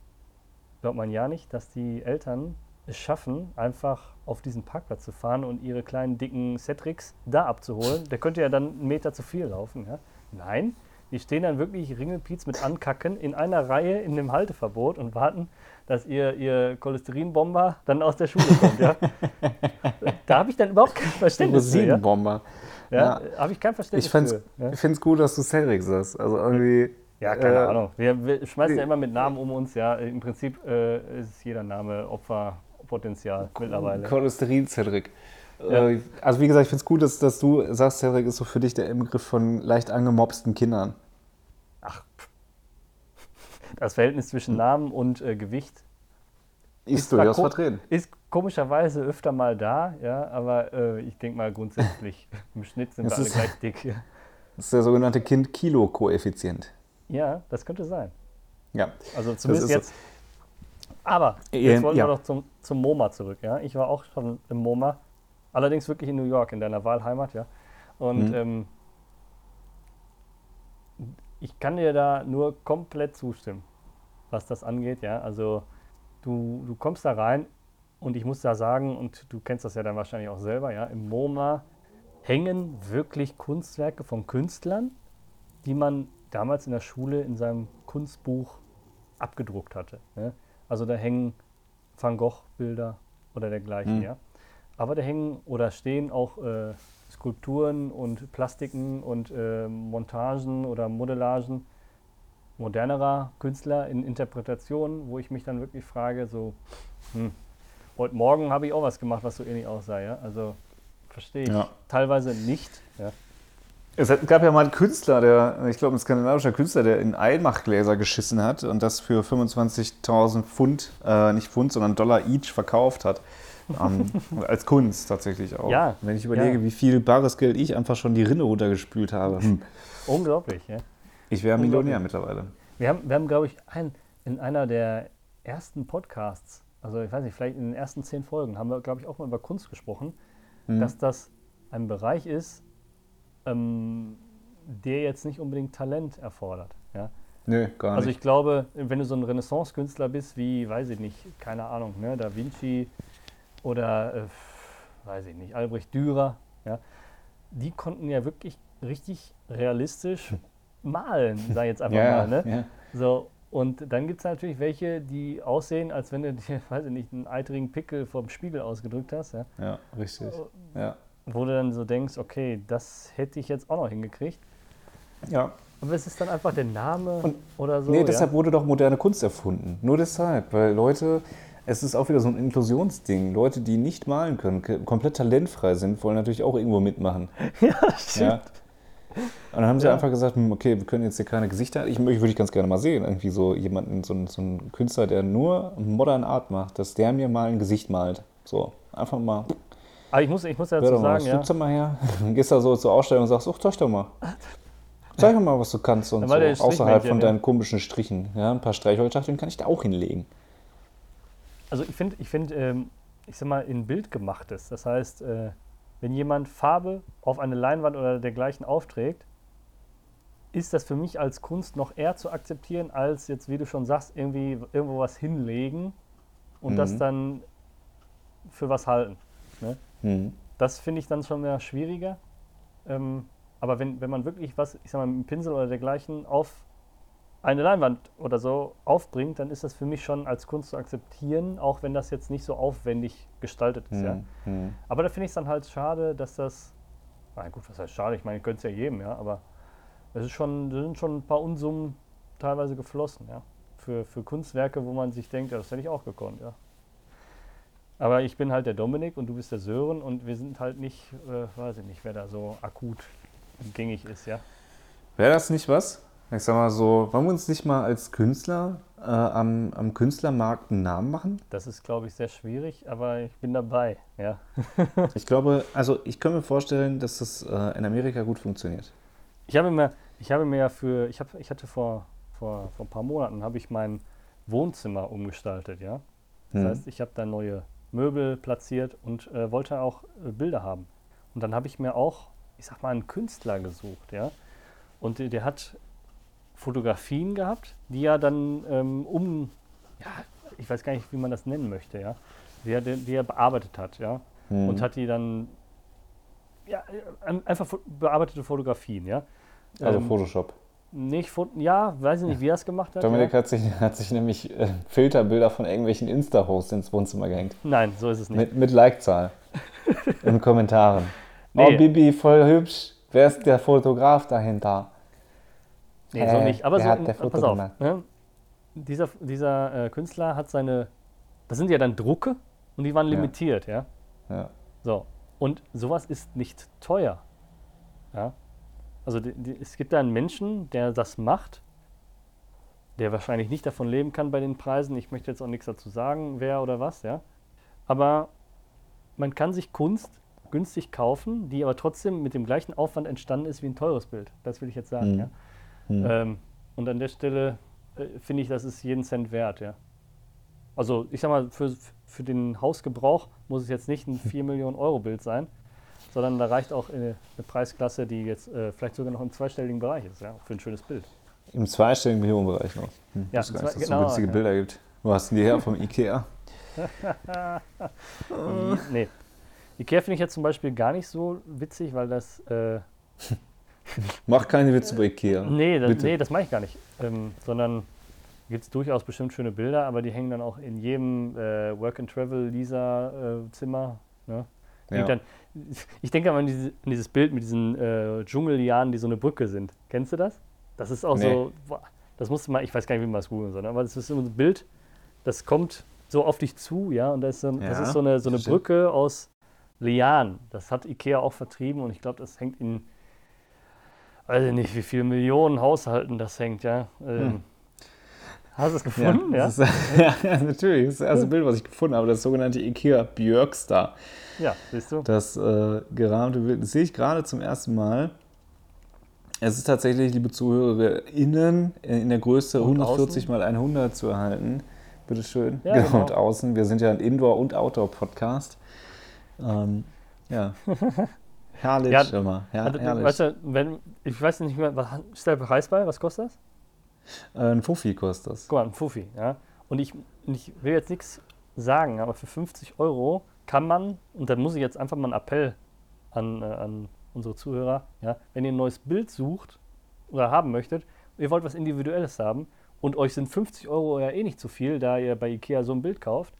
glaubt man ja nicht, dass die Eltern es schaffen, einfach auf diesen Parkplatz zu fahren und ihre kleinen dicken Cetrix da abzuholen. Der könnte ja dann einen Meter zu viel laufen. Ja? Nein, die stehen dann wirklich Ringelpiez mit Ankacken in einer Reihe in dem Halteverbot und warten, dass ihr, ihr Cholesterinbomber dann aus der Schule kommt. Ja? (laughs) da habe ich dann überhaupt kein Verständnis für. Ja? Rosinenbomber. Ja, habe ich kein Verständnis Ich fand's- für. Ja? Ich finde es gut, dass du Cedric sagst. Also irgendwie. Ja, keine äh, Ahnung. Wir, wir schmeißen ja immer mit Namen um uns. Ja, im Prinzip äh, ist jeder Name Opferpotenzial mittlerweile. Cholesterin, Cedric. Ja. Äh, Also wie gesagt, ich finde es gut, dass, dass du sagst, Cedric ist so für dich der Inbegriff von leicht angemobsten Kindern. Das Verhältnis zwischen Namen und äh, Gewicht Ist zwar durchaus vertreten. ist komischerweise öfter mal da, ja, aber äh, ich denke mal grundsätzlich (laughs) im Schnitt sind wir alle ist- gleich dick. Ja. Das ist der sogenannte Kind-Kilo-Koeffizient. ja, das könnte sein. Ja. Also zumindest ist so. jetzt. Aber Ähm, jetzt wollen ja. wir noch zum, zum MoMA zurück. Ja? Ich war auch schon im MoMA, allerdings wirklich in New York, in deiner Wahlheimat. Ja? Und Mhm. ähm, ich kann dir da nur komplett zustimmen, was das angeht. Ja? Also du, du kommst da rein und ich muss da sagen, und du kennst das ja dann wahrscheinlich auch selber, ja? im MoMA hängen wirklich Kunstwerke von Künstlern, die man damals in der Schule in seinem Kunstbuch abgedruckt hatte. Ne? Also da hängen Van Gogh-Bilder oder dergleichen, Mhm. ja. Aber da hängen oder stehen auch äh, Skulpturen und Plastiken und äh, Montagen oder Modellagen modernerer Künstler in Interpretationen, wo ich mich dann wirklich frage, so, hm, heute Morgen habe ich auch was gemacht, was so ähnlich aussah, ja. Also verstehe ich Ja. teilweise nicht. Ja. Es gab ja mal einen Künstler, der, ich glaube, ein skandinavischer Künstler, der in Eimachgläser geschissen hat und das für 25.000 Pfund, äh, nicht Pfund, sondern Dollar each verkauft hat. Ähm, (laughs) als Kunst tatsächlich auch. Ja, Wenn ich überlege, ja. wie viel bares Geld ich einfach schon die Rinne runtergespült habe. Hm. Unglaublich, ja. Ich wäre. Millionär mittlerweile. Wir haben, wir haben glaube ich, ein, in einer der ersten Podcasts, also ich weiß nicht, vielleicht in den ersten zehn Folgen, haben wir, glaube ich, auch mal über Kunst gesprochen, Mhm. dass das ein Bereich ist, ähm, der jetzt nicht unbedingt Talent erfordert. Ja? Nö, gar Also nicht. ich glaube, wenn du so ein Renaissance-Künstler bist, wie, weiß ich nicht, keine Ahnung, ne, Da Vinci oder, äh, weiß ich nicht, Albrecht Dürer, ja, die konnten ja wirklich richtig realistisch malen, sag ich jetzt einfach ja, mal. Ne? ja. So, und dann gibt es natürlich welche, die aussehen, als wenn du dir, (laughs) weiß ich nicht, einen eitrigen Pickel vom Spiegel ausgedrückt hast, ja? ja, richtig. Ja. wo du dann so denkst, okay, das hätte ich jetzt auch noch hingekriegt. ja. Aber es ist dann einfach der Name Und- oder so. nee, deshalb wurde doch moderne Kunst erfunden. Nur deshalb, weil Leute, es ist auch wieder so ein Inklusionsding. Leute, die nicht malen können, komplett talentfrei sind, wollen natürlich auch irgendwo mitmachen. (laughs) ja, stimmt. Ja. Und dann haben sie Ja. einfach gesagt, hm, okay, wir können jetzt hier keine Gesichter. Ich möchte, würde ich ganz gerne mal sehen, irgendwie so jemanden, so, einen- so einen Künstler, der nur Modern Art macht, dass der mir mal ein Gesicht malt. So, einfach mal, Aber ich muss, ich muss hör dazu mal, sagen, ja, stütze mal her. Dann (laughs) gehst da so zur Ausstellung und sagst, oh, zeig doch mal. Zeig doch mal, was du kannst und so, außerhalb von ja. deinen komischen Strichen. Ja, ein paar Streichholzschachteln kann ich da auch hinlegen. also ich finde, ich, find, ähm, ich sag mal, in Bild gemachtes, das heißt, äh, wenn jemand Farbe auf eine Leinwand oder dergleichen aufträgt, ist das für mich als Kunst noch eher zu akzeptieren, als jetzt, wie du schon sagst, irgendwie irgendwo was hinlegen und das Mhm. dann für was halten. Ne? Mhm. Das finde ich dann schon mehr schwieriger. Ähm, aber wenn, wenn man wirklich was, ich sag mal, mit einem Pinsel oder dergleichen auf eine Leinwand oder so aufbringt, dann ist das für mich schon als Kunst zu akzeptieren, auch wenn das jetzt nicht so aufwendig gestaltet ist. Ja? Mhm. Mhm. Aber da finde ich es dann halt schade, dass das. Na gut, was heißt schade? Ich meine, gönne es ja jedem, ja, aber es ist schon, sind schon ein paar Unsummen teilweise geflossen, ja. Für, für Kunstwerke, wo man sich denkt, ja, das hätte ich auch gekonnt, ja. Aber ich bin halt der Dominik und du bist der Sören und wir sind halt nicht, äh, weiß ich nicht, wer da so akut gängig ist, ja. Wäre das nicht was? Ich sag mal so, wollen wir uns nicht mal als Künstler äh, am, am Künstlermarkt einen Namen machen? Das ist, glaube ich, sehr schwierig, aber ich bin dabei, ja. (laughs) Ich glaube, also ich kann mir vorstellen, dass das äh, in Amerika gut funktioniert. Ich habe mir, ich habe mir ja für, ich, habe, ich hatte vor, vor, vor ein paar Monaten, habe ich mein Wohnzimmer umgestaltet, ja. Das Hm. heißt, ich habe da neue Möbel platziert und äh, wollte auch äh, Bilder haben. Und dann habe ich mir auch, ich sag mal, einen Künstler gesucht, ja. Und der hat Fotografien gehabt, die er dann ähm, um, ja, ich weiß gar nicht, wie man das nennen möchte, ja, die er, die er bearbeitet hat, ja. Hm. Und hat die dann, ja, einfach bearbeitete Fotografien, ja. also Ähm, Photoshop. Nicht, Fo- ja, weiß ich nicht, wie er es gemacht hat. Dominik ja. hat, sich, hat sich nämlich äh, Filterbilder von irgendwelchen Insta-Hosts ins Wohnzimmer gehängt. Nein, so ist es nicht. Mit, mit Like-Zahl. In Kommentaren. (laughs) Nee. Oh, Bibi, voll hübsch. Wer ist der Fotograf dahinter? Nee, so Äh, nicht. Aber so, hat der Foto pass auf. Ne? Dieser, dieser äh, Künstler hat seine, das sind ja dann Drucke und die waren limitiert, ja. Ja. So. Und sowas ist nicht teuer. Ja. Also die, die, es gibt da einen Menschen, der das macht, der wahrscheinlich nicht davon leben kann bei den Preisen. Ich möchte jetzt auch nichts dazu sagen, wer oder was, ja. Aber man kann sich Kunst günstig kaufen, die aber trotzdem mit dem gleichen Aufwand entstanden ist wie ein teures Bild. Das will ich jetzt sagen, Mhm. ja. Hm. Ähm, und an der Stelle äh, finde ich, das ist jeden Cent wert, ja. Also ich sag mal, für, für den Hausgebrauch muss es jetzt nicht ein (laughs) 4 Millionen Euro Bild sein, sondern da reicht auch eine, eine Preisklasse, die jetzt äh, vielleicht sogar noch im zweistelligen Bereich ist, ja, für ein schönes Bild. Im zweistelligen Millionenbereich noch. Hm. Ja, Ja, gar nicht, dass es genau, so günstige ja. Bilder gibt. Wo hast du die her? Vom Ikea? (laughs) Nee. Ikea finde ich jetzt zum Beispiel gar nicht so witzig, weil das. Äh, (laughs) (laughs) Mach keine Witze bei Ikea. nee, das, Bitte. nee, das mache ich gar nicht. Ähm, sondern gibt es durchaus bestimmt schöne Bilder, aber die hängen dann auch in jedem äh, Work-and-Travel-Lisa-Zimmer. ne? Ja. Dann, (laughs) ich denke aber an, diese, an dieses Bild mit diesen äh, Dschungeljahren, die so eine Brücke sind. Kennst du das? Das ist auch Nee. so. boah, Das musst du mal, ich weiß gar nicht, wie man das googeln soll, aber das ist so ein Bild, das kommt so auf dich zu, ja, und das ist so, ein- das Ja, ist so eine, so eine. Brücke aus Lianen. Das hat Ikea auch vertrieben und ich glaube, das hängt in, weiß ich nicht, wie viele Millionen Haushalten das hängt, ja. Ähm, Hm. Hast du es gefunden? Ja, das ist, (laughs) ja, natürlich. Das ist das erste Bild, was ich gefunden habe, das sogenannte Ikea Björkstar. ja, siehst du? Das äh, gerahmte Bild, das sehe ich gerade zum ersten Mal. Es ist tatsächlich, liebe ZuhörerInnen, in der Größe Und 140 außen? mal 100 zu erhalten. Bitteschön. Ja, genau. Und außen. Wir sind ja ein Indoor- und Outdoor-Podcast. Ähm, ja. (laughs) herrlich Ja, immer. Her Also, herrlich. weißt du, wenn, ich weiß nicht mehr, was ist der Preis bei? Was kostet das? Äh, ein Fuffi kostet das. Guck mal, ein Fuffi, ja. Und ich, ich will jetzt nichts sagen, aber für 50 Euro kann man, und dann muss ich jetzt einfach mal einen Appell an, äh, an unsere Zuhörer, ja, wenn ihr ein neues Bild sucht oder haben möchtet, ihr wollt was Individuelles haben und euch sind 50 Euro ja eh nicht zu viel, da ihr bei Ikea so ein Bild kauft,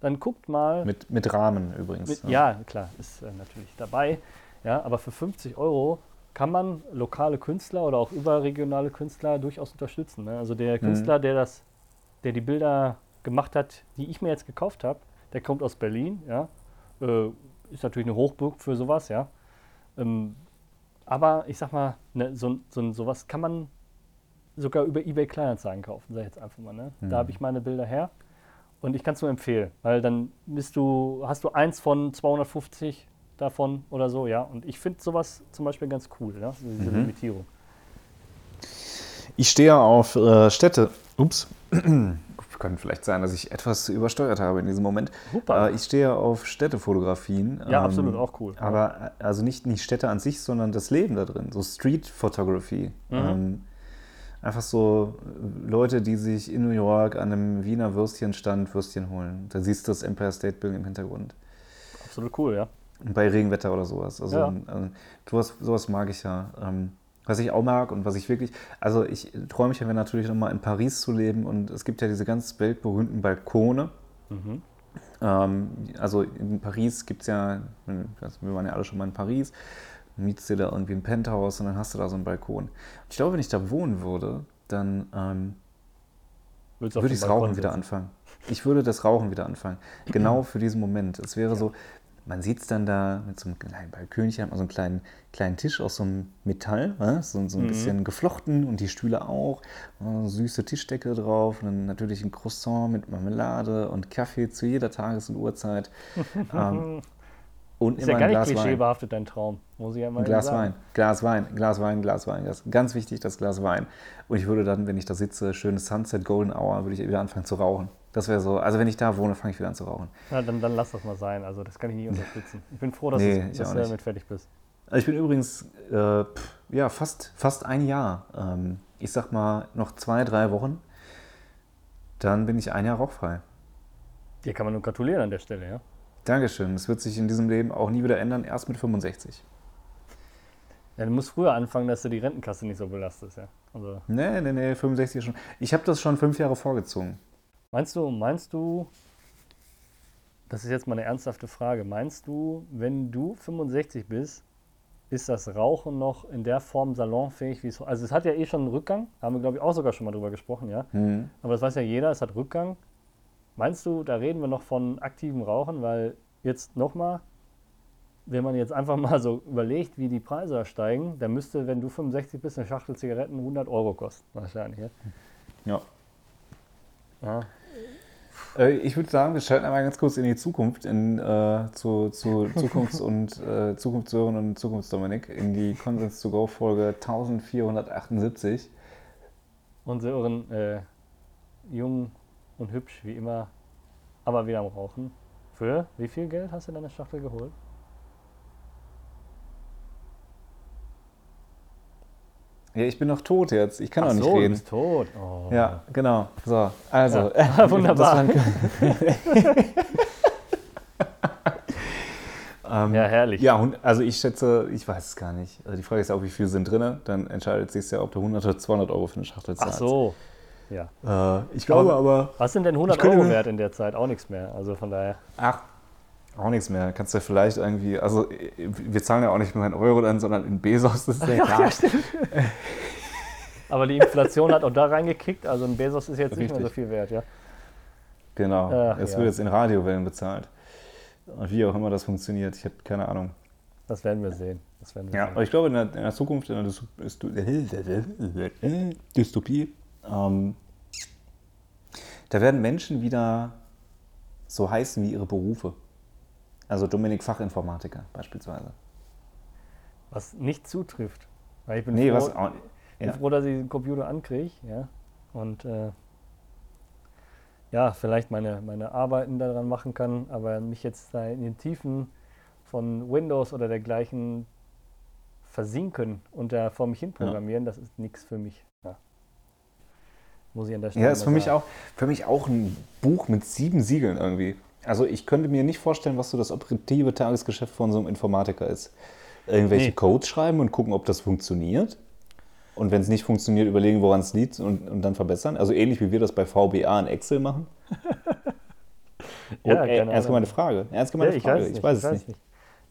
dann guckt mal. Mit, mit Rahmen übrigens. Mit, ja, klar, ist äh, natürlich dabei. Ja, aber für 50 Euro kann man lokale Künstler oder auch überregionale Künstler durchaus unterstützen. Ne? Also der Künstler, der das, der die Bilder gemacht hat, die ich mir jetzt gekauft habe, der kommt aus Berlin, ja. Äh, ist natürlich eine Hochburg für sowas, ja. Ähm, aber ich sag mal, ne, so, so, sowas kann man sogar über eBay Kleinanzeigen kaufen, sag ich jetzt einfach mal. Ne? Da habe ich meine Bilder her. Und ich kann es nur empfehlen, weil dann bist du, hast du eins von 250 davon oder so, ja. Und ich finde sowas zum Beispiel ganz cool, ja? diese Limitierung. Ich stehe auf äh, Städte. Ups. (clears throat) könnte vielleicht sein, dass ich etwas übersteuert habe in diesem Moment. Super. Äh, ich stehe auf Städtefotografien. Ja, ähm, absolut, auch cool. Aber äh, also nicht, nicht Städte an sich, sondern das Leben da drin. So Street Photography. Mhm. Ähm, einfach so äh, Leute, die sich in New York an einem Wiener Würstchenstand Würstchen holen. Da siehst du das Empire State Building im Hintergrund. Absolut cool, ja. Bei Regenwetter oder sowas. Also Ja. ähm, sowas, sowas mag ich ja. Ähm, was ich auch mag und was ich wirklich, also ich träume mich ja natürlich nochmal in Paris zu leben und es gibt ja diese ganz weltberühmten Balkone. Mhm. Ähm, also in Paris gibt es ja, also wir waren ja alle schon mal in Paris, mietst dir da irgendwie ein Penthouse und dann hast du da so einen Balkon. Ich glaube, wenn ich da wohnen würde, dann ähm, würde ich das Rauchen wieder sitzen? anfangen. Ich würde das Rauchen wieder anfangen. Genau (clears throat) für diesen Moment. Es wäre so, man sieht es dann da mit so einem kleinen Balkönchen, hat man so einen kleinen, kleinen Tisch aus so einem Metall, was? so, so ein Mhm. bisschen geflochten und die Stühle auch. äh, Süße Tischdecke drauf und dann natürlich ein Croissant mit Marmelade und Kaffee zu jeder Tages- und Uhrzeit. (laughs) ähm, und Ist ja immer gar ein nicht Glas klischeebehaftet, dein Traum. Muss ich ja mal Ein Glas sagen. Wein, Glas Wein, Glas Wein, Glas Wein. Das ganz wichtig, das Glas Wein. Und ich würde dann, wenn ich da sitze, schönes Sunset, Golden Hour, würde ich wieder anfangen zu rauchen. Das wäre so, also wenn ich da wohne, fange ich wieder an zu rauchen. Na, dann, dann lass das mal sein. Also das kann ich nie unterstützen. Ich bin froh, dass, Nee, du, dass damit fertig bist. Also ich bin übrigens, äh, pff, ja, fast, fast ein Jahr. Ähm, ich sag mal, noch zwei, drei Wochen, dann bin ich ein Jahr rauchfrei. Dir kann man nur gratulieren an der Stelle, ja. Dankeschön. Das wird sich in diesem Leben auch nie wieder ändern, erst mit 65. ja. Du musst früher anfangen, dass du die Rentenkasse nicht so belastest, ja. Also Nee, nee, nee, 65 ist schon. Ich habe das schon fünf Jahre vorgezogen. Meinst du, meinst du, das ist jetzt mal eine ernsthafte Frage, meinst du, wenn du 65 bist, ist das Rauchen noch in der Form salonfähig, wie es, also es hat ja eh schon einen Rückgang, haben wir glaube ich auch sogar schon mal drüber gesprochen, ja, Hm. aber das weiß ja jeder, es hat Rückgang. Meinst du, da reden wir noch von aktivem Rauchen, weil jetzt nochmal, wenn man jetzt einfach mal so überlegt, wie die Preise steigen, dann müsste, wenn du 65 bist, eine Schachtel Zigaretten 100 Euro kosten, wahrscheinlich, ja. Ja. ja. Äh, Ich würde sagen, wir schalten einmal ganz kurz in die Zukunft, in, äh, zu, zu (laughs) Zukunfts- und äh, Zukunftshören und Zukunftsdominik, in die Consens to Go Folge 1478. unseren äh, jung und hübsch wie immer, aber wieder am Rauchen. Für wie viel Geld hast du deine Schachtel geholt? Ja, ich bin noch tot jetzt. Ich kann Ach auch nicht so, du reden. bist tot. Oh. Ja, genau. So, also. Ja, (laughs) (laughs) wunderbar. (laughs) ähm, Ja, herrlich. Ja, also ich schätze, ich weiß es gar nicht. Also die Frage ist ja auch, wie viel sind drin? Dann entscheidet sich ja, ob du 100 oder 200 Euro für eine Schachtel Ach zahlst. so. Ja. Äh, ich glaube aber, Was sind denn 100 Ich könnte Euro wert in der Zeit? Auch nichts mehr. Also von daher. ach, auch nichts mehr. Kannst du ja vielleicht irgendwie, also äh, wir zahlen ja auch nicht nur in Euro dann, sondern in das ist ja (laughs) klar. (laughs) Aber die Inflation hat auch da reingekickt. Also ein Bezos ist jetzt nicht mehr so Richtig. viel wert, ja. Genau, Ach, es ja. wird jetzt in Radiowellen bezahlt. Und wie auch immer das funktioniert, ich habe keine Ahnung. Das werden wir sehen. Das werden wir Ja, sehen. aber ich glaube, in der, in der Zukunft, in der Dysto- Dystopie, ähm, da werden Menschen wieder so heißen wie ihre Berufe. Also Dominik Fachinformatiker beispielsweise. Was nicht zutrifft. Weil ich bin Nee, froh, was auch, bin ja. froh, dass ich den Computer ankriege, ja. Und äh, ja, vielleicht meine, meine Arbeiten daran machen kann, aber mich jetzt da in den Tiefen von Windows oder dergleichen versinken und da vor mich hin programmieren, das ist nichts für mich. Ja. Muss ich an der Stelle Ja, ist für mich, auch, für mich auch ein Buch mit sieben Siegeln irgendwie. Also ich könnte mir nicht vorstellen, was so das operative Tagesgeschäft von so einem Informatiker ist. Irgendwelche Nee. Codes schreiben und gucken, ob das funktioniert. Und wenn es nicht funktioniert, überlegen, woran es liegt und, und dann verbessern. Also ähnlich wie wir das bei VBA in Excel machen. (laughs) Ja, Und, äh, ernst gemeine Frage. Ernst Ja, gemeine ich Frage. weiß, es ich weiß es nicht.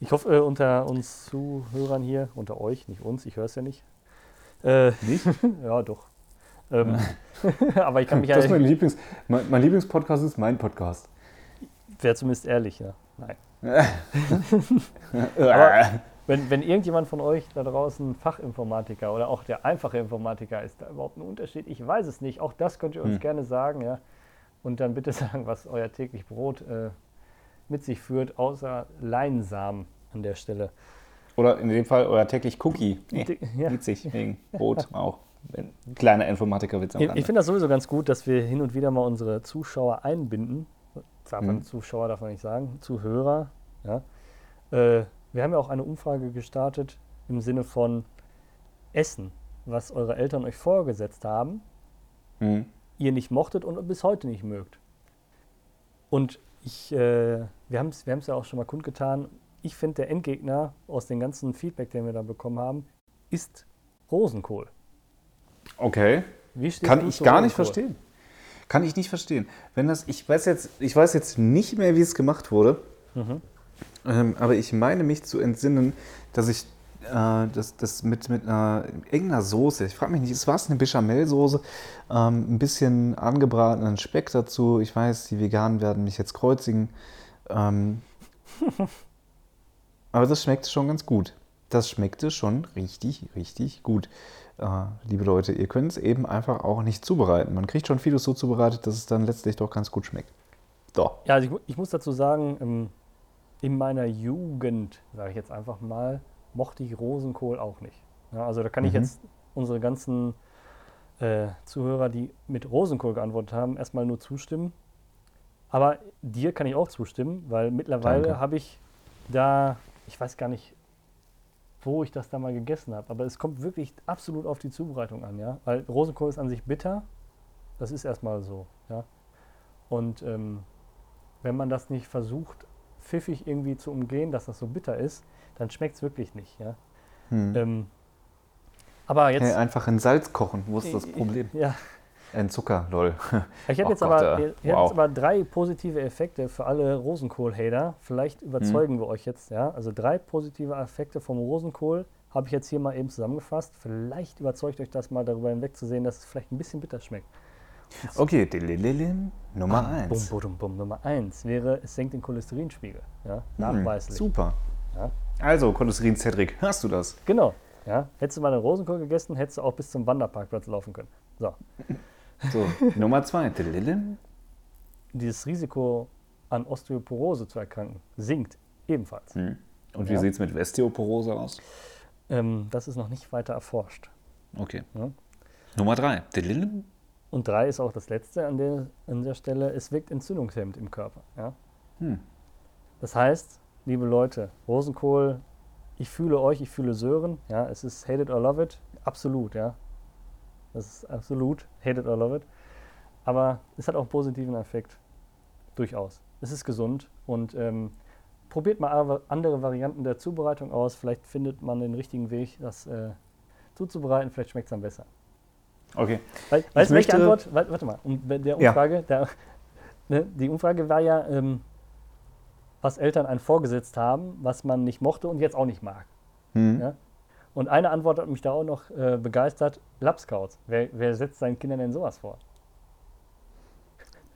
Ich hoffe, äh, unter uns Zuhörern hier, unter euch, nicht uns, ich höre es ja nicht. Äh, Nicht? (laughs) ja, doch. Ähm, (laughs) aber ich kann mich ja, Das ist mein Lieblings, mein, mein Lieblingspodcast ist mein Podcast. Wäre zumindest ehrlich, ja. Nein. (laughs) Aber, Wenn, wenn irgendjemand von euch da draußen Fachinformatiker oder auch der einfache Informatiker ist, da überhaupt ein Unterschied? Ich weiß es nicht. Auch das könnt ihr uns Hm. gerne sagen, ja. Und dann bitte (laughs) sagen, was euer täglich Brot äh, mit sich führt, außer Leinsamen an der Stelle. oder in dem Fall euer täglich Cookie. Nee, Ja. witzig, (laughs) wegen Brot auch. Ein kleiner Informatikerwitz am Ich, ich finde das sowieso ganz gut, dass wir hin und wieder mal unsere Zuschauer einbinden. Darf man Mhm. Zuschauer darf man nicht sagen, Zuhörer. Ja. Äh, wir haben ja auch eine Umfrage gestartet im Sinne von Essen, was eure Eltern euch vorgesetzt haben, Hm. ihr nicht mochtet und bis heute nicht mögt. Und ich, äh, wir haben es wir haben's ja auch schon mal kundgetan, ich finde, der Endgegner aus dem ganzen Feedback, den wir da bekommen haben, ist Rosenkohl. Okay. Kann ich gar nicht Rosenkohl? verstehen. Kann ich nicht verstehen. Wenn das, ich weiß jetzt, ich weiß jetzt nicht mehr, wie es gemacht wurde, Mhm. ähm, aber ich meine mich zu entsinnen, dass ich äh, das, das mit, mit einer, irgendeiner Soße, ich frage mich nicht, es war es eine Bechamelsoße, ähm, ein bisschen angebratenen Speck dazu. Ich weiß, die Veganen werden mich jetzt kreuzigen. Ähm, (laughs) aber das schmeckte schon ganz gut. Das schmeckte schon richtig, richtig gut. Äh, liebe Leute, ihr könnt es eben einfach auch nicht zubereiten. Man kriegt schon vieles so zubereitet, dass es dann letztlich doch ganz gut schmeckt. So. Ja, also ich, ich muss dazu sagen, ähm, in meiner Jugend, sage ich jetzt einfach mal, mochte ich Rosenkohl auch nicht. Ja, also da kann ich Mhm. jetzt unsere ganzen äh, Zuhörer, die mit Rosenkohl geantwortet haben, erstmal nur zustimmen. Aber dir kann ich auch zustimmen, weil mittlerweile habe ich da, ich weiß gar nicht, wo ich das da mal gegessen habe, aber es kommt wirklich absolut auf die Zubereitung an, ja. Weil Rosenkohl ist an sich bitter, das ist erstmal so, ja. Und ähm, wenn man das nicht versucht, pfiffig irgendwie zu umgehen, dass das so bitter ist, dann schmeckt es wirklich nicht, ja. Hm. Ähm, aber jetzt. Hey, einfach in Salz kochen, wo ist das Problem? Ja, In Zucker, lol. ich habe Oh jetzt, aber, äh, ich hab wow. jetzt aber drei positive Effekte für alle Rosenkohl-Hater. Vielleicht Hm. überzeugen wir euch jetzt, ja. Also drei positive Effekte vom Rosenkohl habe ich jetzt hier mal eben zusammengefasst. Vielleicht überzeugt euch das mal darüber hinwegzusehen, dass es vielleicht ein bisschen bitter schmeckt. Okay, Dilililim, Nummer Bum, 1. bum, bum. Nummer eins wäre, es senkt den Cholesterinspiegel. Ja, nachweislich. Super. Ja. Also, Cholesterin Cedric, hörst du das? Genau. Ja. Hättest du mal einen Rosenkohl gegessen, hättest du auch bis zum Wanderparkplatz laufen können. So. (laughs) So, Nummer 2. Dililim. Dieses Risiko an Osteoporose zu erkranken sinkt ebenfalls. Hm. Und wie Ja. sieht es mit Osteoporose aus? Ähm, das ist noch nicht weiter erforscht. Okay. Ja. Nummer 3. Dililim. Und drei ist auch das letzte an der, an der Stelle, es wirkt entzündungshemmend im Körper. Ja? Hm. Das heißt, liebe Leute, Rosenkohl, ich fühle euch, ich fühle Sören. Ja? Es ist hate it or love it, absolut. Ja? Das ist absolut hate it or love it. Aber es hat auch einen positiven Effekt, durchaus. Es ist gesund und ähm, probiert mal andere Varianten der Zubereitung aus. Vielleicht findet man den richtigen Weg, das äh, zuzubereiten. Vielleicht schmeckt es dann besser. Okay. Weil, weißt du, welche Antwort? Warte, mal, um, bei der Ja. Umfrage, der, ne, die Umfrage war ja, ähm, was Eltern einen vorgesetzt haben, was man nicht mochte und jetzt auch nicht mag. Hm. Ja? Und eine Antwort hat mich da auch noch äh, begeistert: Lapscouts. Wer, wer setzt seinen Kindern denn sowas vor?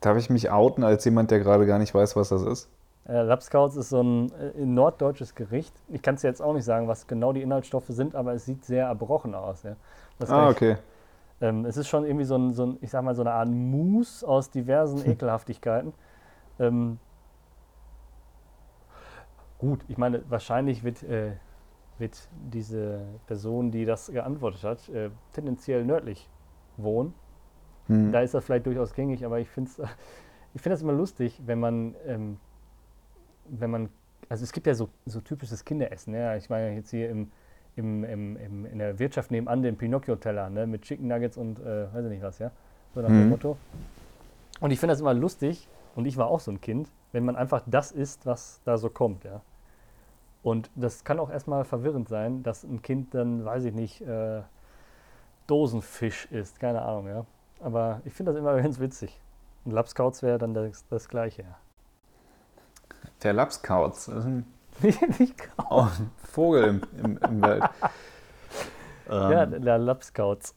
Darf ich mich outen als jemand, der gerade gar nicht weiß, was das ist? Äh, Lapscouts ist so ein äh, norddeutsches Gericht. Ich kann es jetzt auch nicht sagen, was genau die Inhaltsstoffe sind, aber es sieht sehr erbrochen aus. Ja? Ah, okay. Ähm, es ist schon irgendwie so ein, so ein, ich sag mal, so eine Art Mousse aus diversen (laughs) Ekelhaftigkeiten. Ähm, gut, ich meine, wahrscheinlich wird, äh, wird diese Person, die das geantwortet hat, äh, tendenziell nördlich wohnen. Hm. Da ist das vielleicht durchaus gängig, aber ich finde es (laughs) ich find das immer lustig, wenn man, ähm, wenn man, also es gibt ja so, so typisches Kinderessen. Ja? Ich meine jetzt hier im, im, im, im, in der Wirtschaft nebenan den Pinocchio-Teller ne? mit Chicken Nuggets und äh, weiß ich nicht was, ja, so nach dem Mhm. Motto. Und ich finde das immer lustig, und ich war auch so ein Kind, wenn man einfach das isst, was da so kommt, ja. Und das kann auch erstmal verwirrend sein, dass ein Kind dann, weiß ich nicht, äh, Dosenfisch isst, keine Ahnung, ja. Aber ich finde das immer (laughs) ganz witzig. Und Lapskauts wäre dann das, das Gleiche, ja. Der Lapskauz. Ist ein, (laughs) Nicht oh, ein Vogel im, im, im Wald. (laughs) Ja, Ähm, der Lapskauts.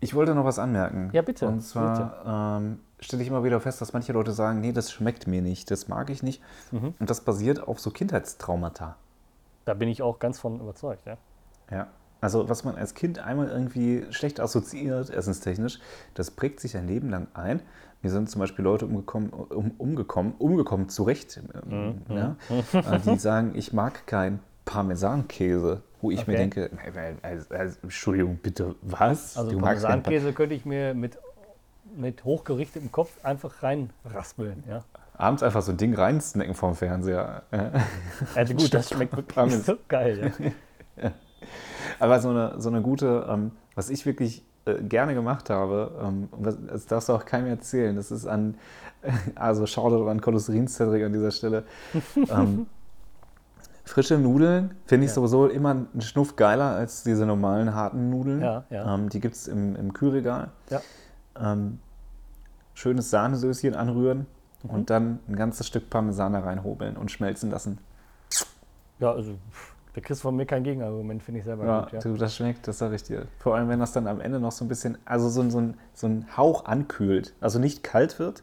Ich wollte noch was anmerken. Ja, bitte, Und zwar ähm, stelle ich immer wieder fest, dass manche Leute sagen, nee, das schmeckt mir nicht, das mag ich nicht. Mhm. Und das basiert auf so Kindheitstraumata. Da bin ich auch ganz von überzeugt, ja. Ja. Also was man als Kind einmal irgendwie schlecht assoziiert, essenstechnisch, das prägt sich ein Leben lang ein. Mir sind zum Beispiel Leute umgekommen, um, umgekommen, umgekommen zurecht, ähm, Mhm. ja, äh, die (laughs) sagen, ich mag kein Parmesankäse, wo ich mir Okay. denke, also, also, Entschuldigung, bitte, was? Also Du magst keinen Parmesankäse könnte ich mir mit, mit hochgerichtetem Kopf einfach reinraspeln. Ja. Abends einfach so ein Ding reinsnacken vom Fernseher. (laughs) Also gut, das schmeckt wirklich so geil. (laughs) Ja. Aber so eine, so eine gute, ähm, was ich wirklich äh, gerne gemacht habe, ähm, und das, darfst du auch keinem erzählen, das ist an, (laughs) also Shoutout an Cholesterin-Cedric an dieser Stelle. ähm, frische Nudeln finde ich Ja. sowieso immer einen Schnuff geiler als diese normalen harten Nudeln. Ja, ja. Ähm, die gibt es im, im Kühlregal. Ja. Ähm, schönes Sahnesöschen anrühren Mhm. und dann ein ganzes Stück Parmesan da reinhobeln und schmelzen lassen. ja, also da kriegst du von mir kein Gegenargument, finde ich selber Ja, gut. Ja. du, das schmeckt, das sage ich dir. Vor allem, wenn das dann am Ende noch so ein bisschen, also so, ein- so, ein, so ein Hauch ankühlt. Also nicht kalt wird,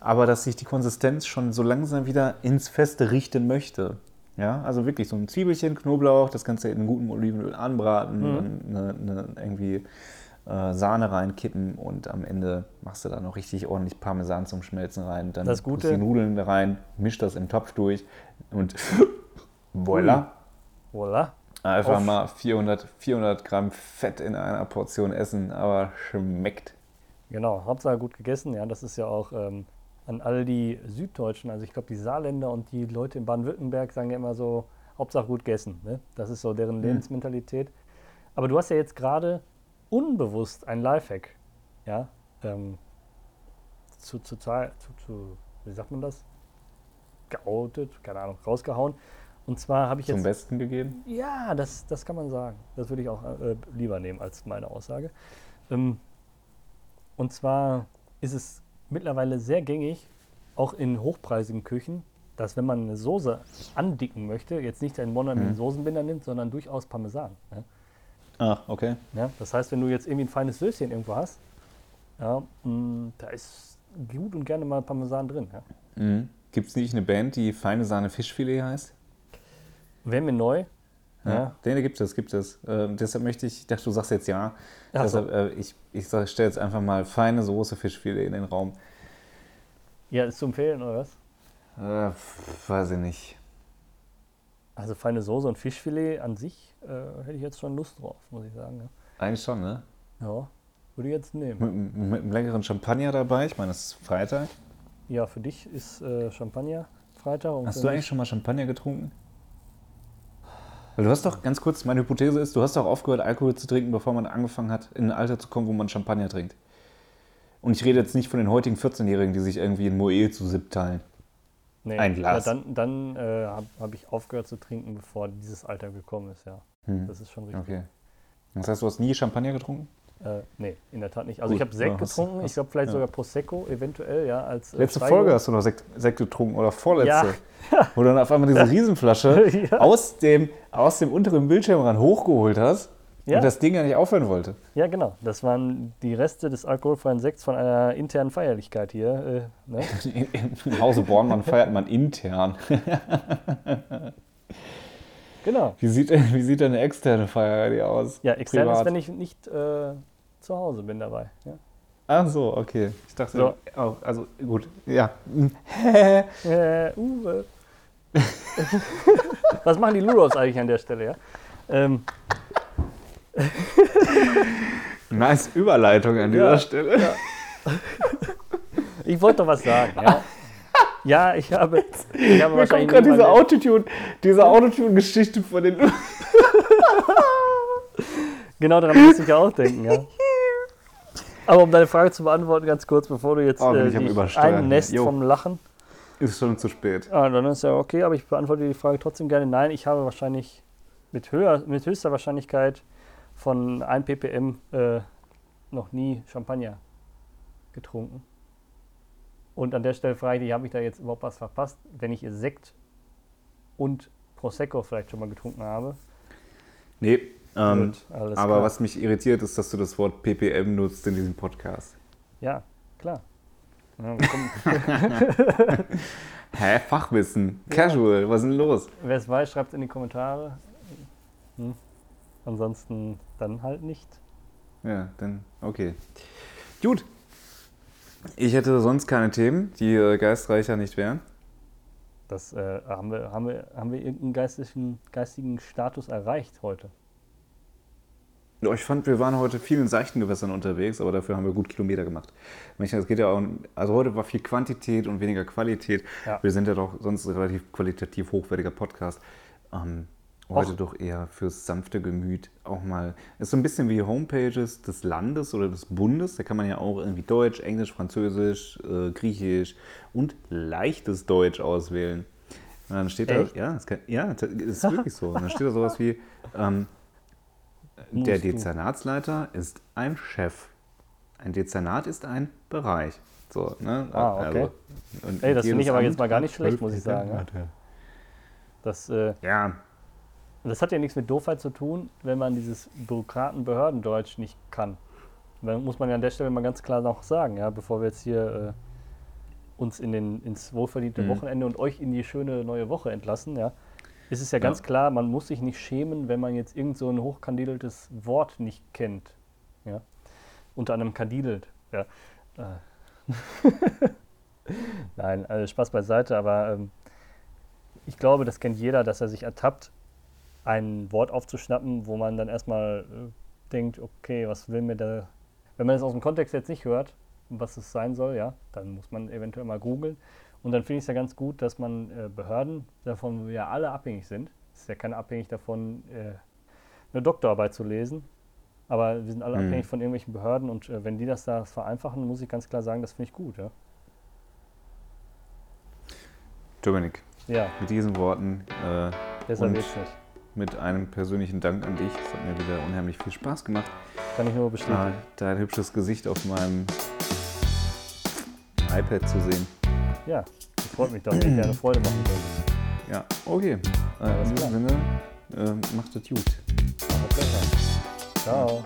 aber dass sich die Konsistenz schon so langsam wieder ins Feste richten möchte. Ja, also wirklich so ein Zwiebelchen, Knoblauch, das Ganze in gutem Olivenöl anbraten, Mhm. dann eine, eine, irgendwie äh, Sahne reinkippen und am Ende machst du da noch richtig ordentlich Parmesan zum Schmelzen rein. Dann Das Gute- die Nudeln da rein, misch das im Topf durch und (laughs) voilà. Voilà. Einfach Auf- mal 400, 400 Gramm Fett in einer Portion essen, aber schmeckt. Genau, Hauptsache gut gegessen. Ja, das ist ja auch ähm, an all die Süddeutschen, also ich glaube die Saarländer und die Leute in Baden-Württemberg sagen ja immer so, Hauptsache gut gegessen. Ne? Das ist so deren Lebensmentalität. Aber du hast ja jetzt gerade unbewusst ein Lifehack, ja, ähm, zu, zu, zu, zu, wie sagt man das? Geoutet, keine Ahnung, rausgehauen. Und zwar habe ich Zum jetzt Besten gegeben. ja, das, das kann man sagen. Das würde ich auch äh, lieber nehmen als meine Aussage. Ähm, und zwar ist es mittlerweile sehr gängig, auch in hochpreisigen Küchen, dass wenn man eine Soße andicken möchte, jetzt nicht einen monatlichen Mhm. Soßenbinder nimmt, sondern durchaus Parmesan. Ja? Ach, okay. Ja? Das heißt, wenn du jetzt irgendwie ein feines Söschen irgendwo hast, ja, mh, da ist gut und gerne mal Parmesan drin. Ja? Mhm. Gibt es nicht eine Band, die Feine Sahne Fischfilet heißt? Wäre mir neu. Ja, Ja. Den gibt es, gibt es. Ähm, deshalb möchte ich, ich dachte, du sagst jetzt ja. Ach so. deshalb, äh, ich ich stelle jetzt einfach mal feine Soße Fischfilet in den Raum. Ja, ist zu empfehlen, oder was? Äh, weiß ich nicht. Also feine Soße und Fischfilet an sich äh, hätte ich jetzt schon Lust drauf, muss ich sagen. Ja, Eigentlich schon, ne? ja würde ich jetzt nehmen. Mit, mit einem leckeren Champagner dabei. Ich meine, es ist Freitag. Ja, für dich ist äh, Champagner Freitag. Und Hast du mich- eigentlich schon mal Champagner getrunken? Weil du hast doch, ganz kurz, meine Hypothese ist, du hast doch aufgehört, Alkohol zu trinken, bevor man angefangen hat, in ein Alter zu kommen, wo man Champagner trinkt. Und ich rede jetzt nicht von den heutigen 14-Jährigen, die sich irgendwie in Moe zu sieb teilen. Nee, ein Glas. Ja, dann dann äh, habe hab ich aufgehört zu trinken, bevor dieses Alter gekommen ist, ja. Hm. Das ist schon richtig. Okay. Das heißt, du hast nie Champagner getrunken? Äh, nee, in der Tat nicht. Also Gut, ich habe Sekt ja, hast- getrunken, ich hast- glaube vielleicht ja. sogar Prosecco, eventuell, ja, als äh, Letzte. Folge hast du noch Sekt, Sekt getrunken oder vorletzte. Ja. Wo du dann auf einmal diese (laughs) Riesenflasche aus, dem, aus dem unteren Bildschirmrand hochgeholt hast Ja. und das Ding ja nicht aufhören wollte. Ja, genau. Das waren die Reste des alkoholfreien Sekts von einer internen Feierlichkeit hier. Äh, ne? (laughs) Im Hause Bornmann feiert man intern. (laughs) Genau. Wie sieht, wie sieht denn eine externe Feier aus? Ja, extern Privat. ist, wenn ich nicht äh, zu Hause bin dabei. Ja. Ach so, okay. Ich dachte, So. oh, also gut, ja. (laughs) Äh, Uwe. Was machen die Luros eigentlich an der Stelle, ja? Ähm, (laughs) Nice Überleitung an dieser Ja. Stelle. ich wollte doch was sagen, ja? Ja, ich habe, ich habe Mir kommt gerade diese Autotune, diese Autotune-Geschichte von den. (laughs) Genau daran muss ich ja auch denken, ja. Aber um deine Frage zu beantworten, ganz kurz, bevor du jetzt Oh, äh, dich einnässt Jo. vom Lachen. Ist schon zu spät. Ah, dann ist ja okay, aber ich beantworte die Frage trotzdem gerne. Nein, ich habe wahrscheinlich mit, höher, mit höchster Wahrscheinlichkeit von 1 ppm äh, noch nie Champagner getrunken. Und an der Stelle frage ich dich, habe ich da jetzt überhaupt was verpasst, wenn ich Sekt und Prosecco vielleicht schon mal getrunken habe? Nee, ähm, Gut, aber klar. was mich irritiert, ist, dass du das Wort PPM nutzt in diesem Podcast. Ja, klar. Ja, (laughs) Hä? Fachwissen. Casual. Was ist denn los? Wer es weiß, schreibt es in die Kommentare. Hm. Ansonsten dann halt nicht. Ja, dann okay. Gut. Ich hätte sonst keine Themen, die äh, geistreicher nicht wären. Das äh, haben, wir, haben, wir, haben wir irgendeinen geistigen, geistigen Status erreicht heute? Ich fand, wir waren heute viel in seichten Gewässern unterwegs, aber dafür haben wir gut Kilometer gemacht. Es geht ja auch, also heute war viel Quantität und weniger Qualität. Ja. Wir sind ja doch sonst ein relativ qualitativ hochwertiger Podcast. Ähm, heute Och. doch eher fürs sanfte Gemüt auch mal. Ist so ein bisschen wie Homepages des Landes oder des Bundes. Da kann man ja auch irgendwie Deutsch, Englisch, Französisch, äh, Griechisch und leichtes Deutsch auswählen. Und dann steht Echt? da, ja, das kann, ja, ist wirklich so. Und dann steht da sowas wie, ähm, der. Dezernatsleiter ist ein Chef. Ein Dezernat ist ein Bereich. So, ne? Ah, okay. und Ey, das finde ich aber Amt jetzt mal gar nicht schlecht, muss ich sagen, ja. Das, äh, Ja, das hat ja nichts mit Doofheit zu tun, wenn man dieses Bürokraten-Behördendeutsch nicht kann. Dann muss man ja an der Stelle mal ganz klar noch sagen, ja, bevor wir jetzt hier äh, uns in den, ins wohlverdiente Mhm. Wochenende und euch in die schöne neue Woche entlassen, ja, ist es ja, Ja. ganz klar, man muss sich nicht schämen, wenn man jetzt irgend so ein hochkandideltes Wort nicht kennt. Ja? Unter anderem kandidelt. Ja. Äh. (laughs) Nein, also Spaß beiseite, aber ähm, ich glaube, das kennt jeder, dass er sich ertappt, ein Wort aufzuschnappen, wo man dann erstmal äh, denkt, okay, was will mir da. Wenn man es aus dem Kontext jetzt nicht hört, was es sein soll, ja, dann muss man eventuell mal googeln. Und dann finde ich es ja ganz gut, dass man äh, Behörden, davon wir ja alle abhängig sind, es ist ja keiner abhängig davon, äh, eine Doktorarbeit zu lesen, aber wir sind alle Mhm. abhängig von irgendwelchen Behörden und äh, wenn die das da vereinfachen, muss ich ganz klar sagen, das finde ich gut, ja. Dominik, Ja, mit diesen Worten, äh, besser wird's nicht. Mit einem persönlichen Dank an dich. Es hat mir wieder unheimlich viel Spaß gemacht. Kann ich nur bestätigen. Äh, dein hübsches Gesicht auf meinem iPad zu sehen. Ja, das freut mich doch, wenn ich eine Freude machen könnte. Ja, okay. Äh, in diesem Sinne, äh, macht es gut. Ciao.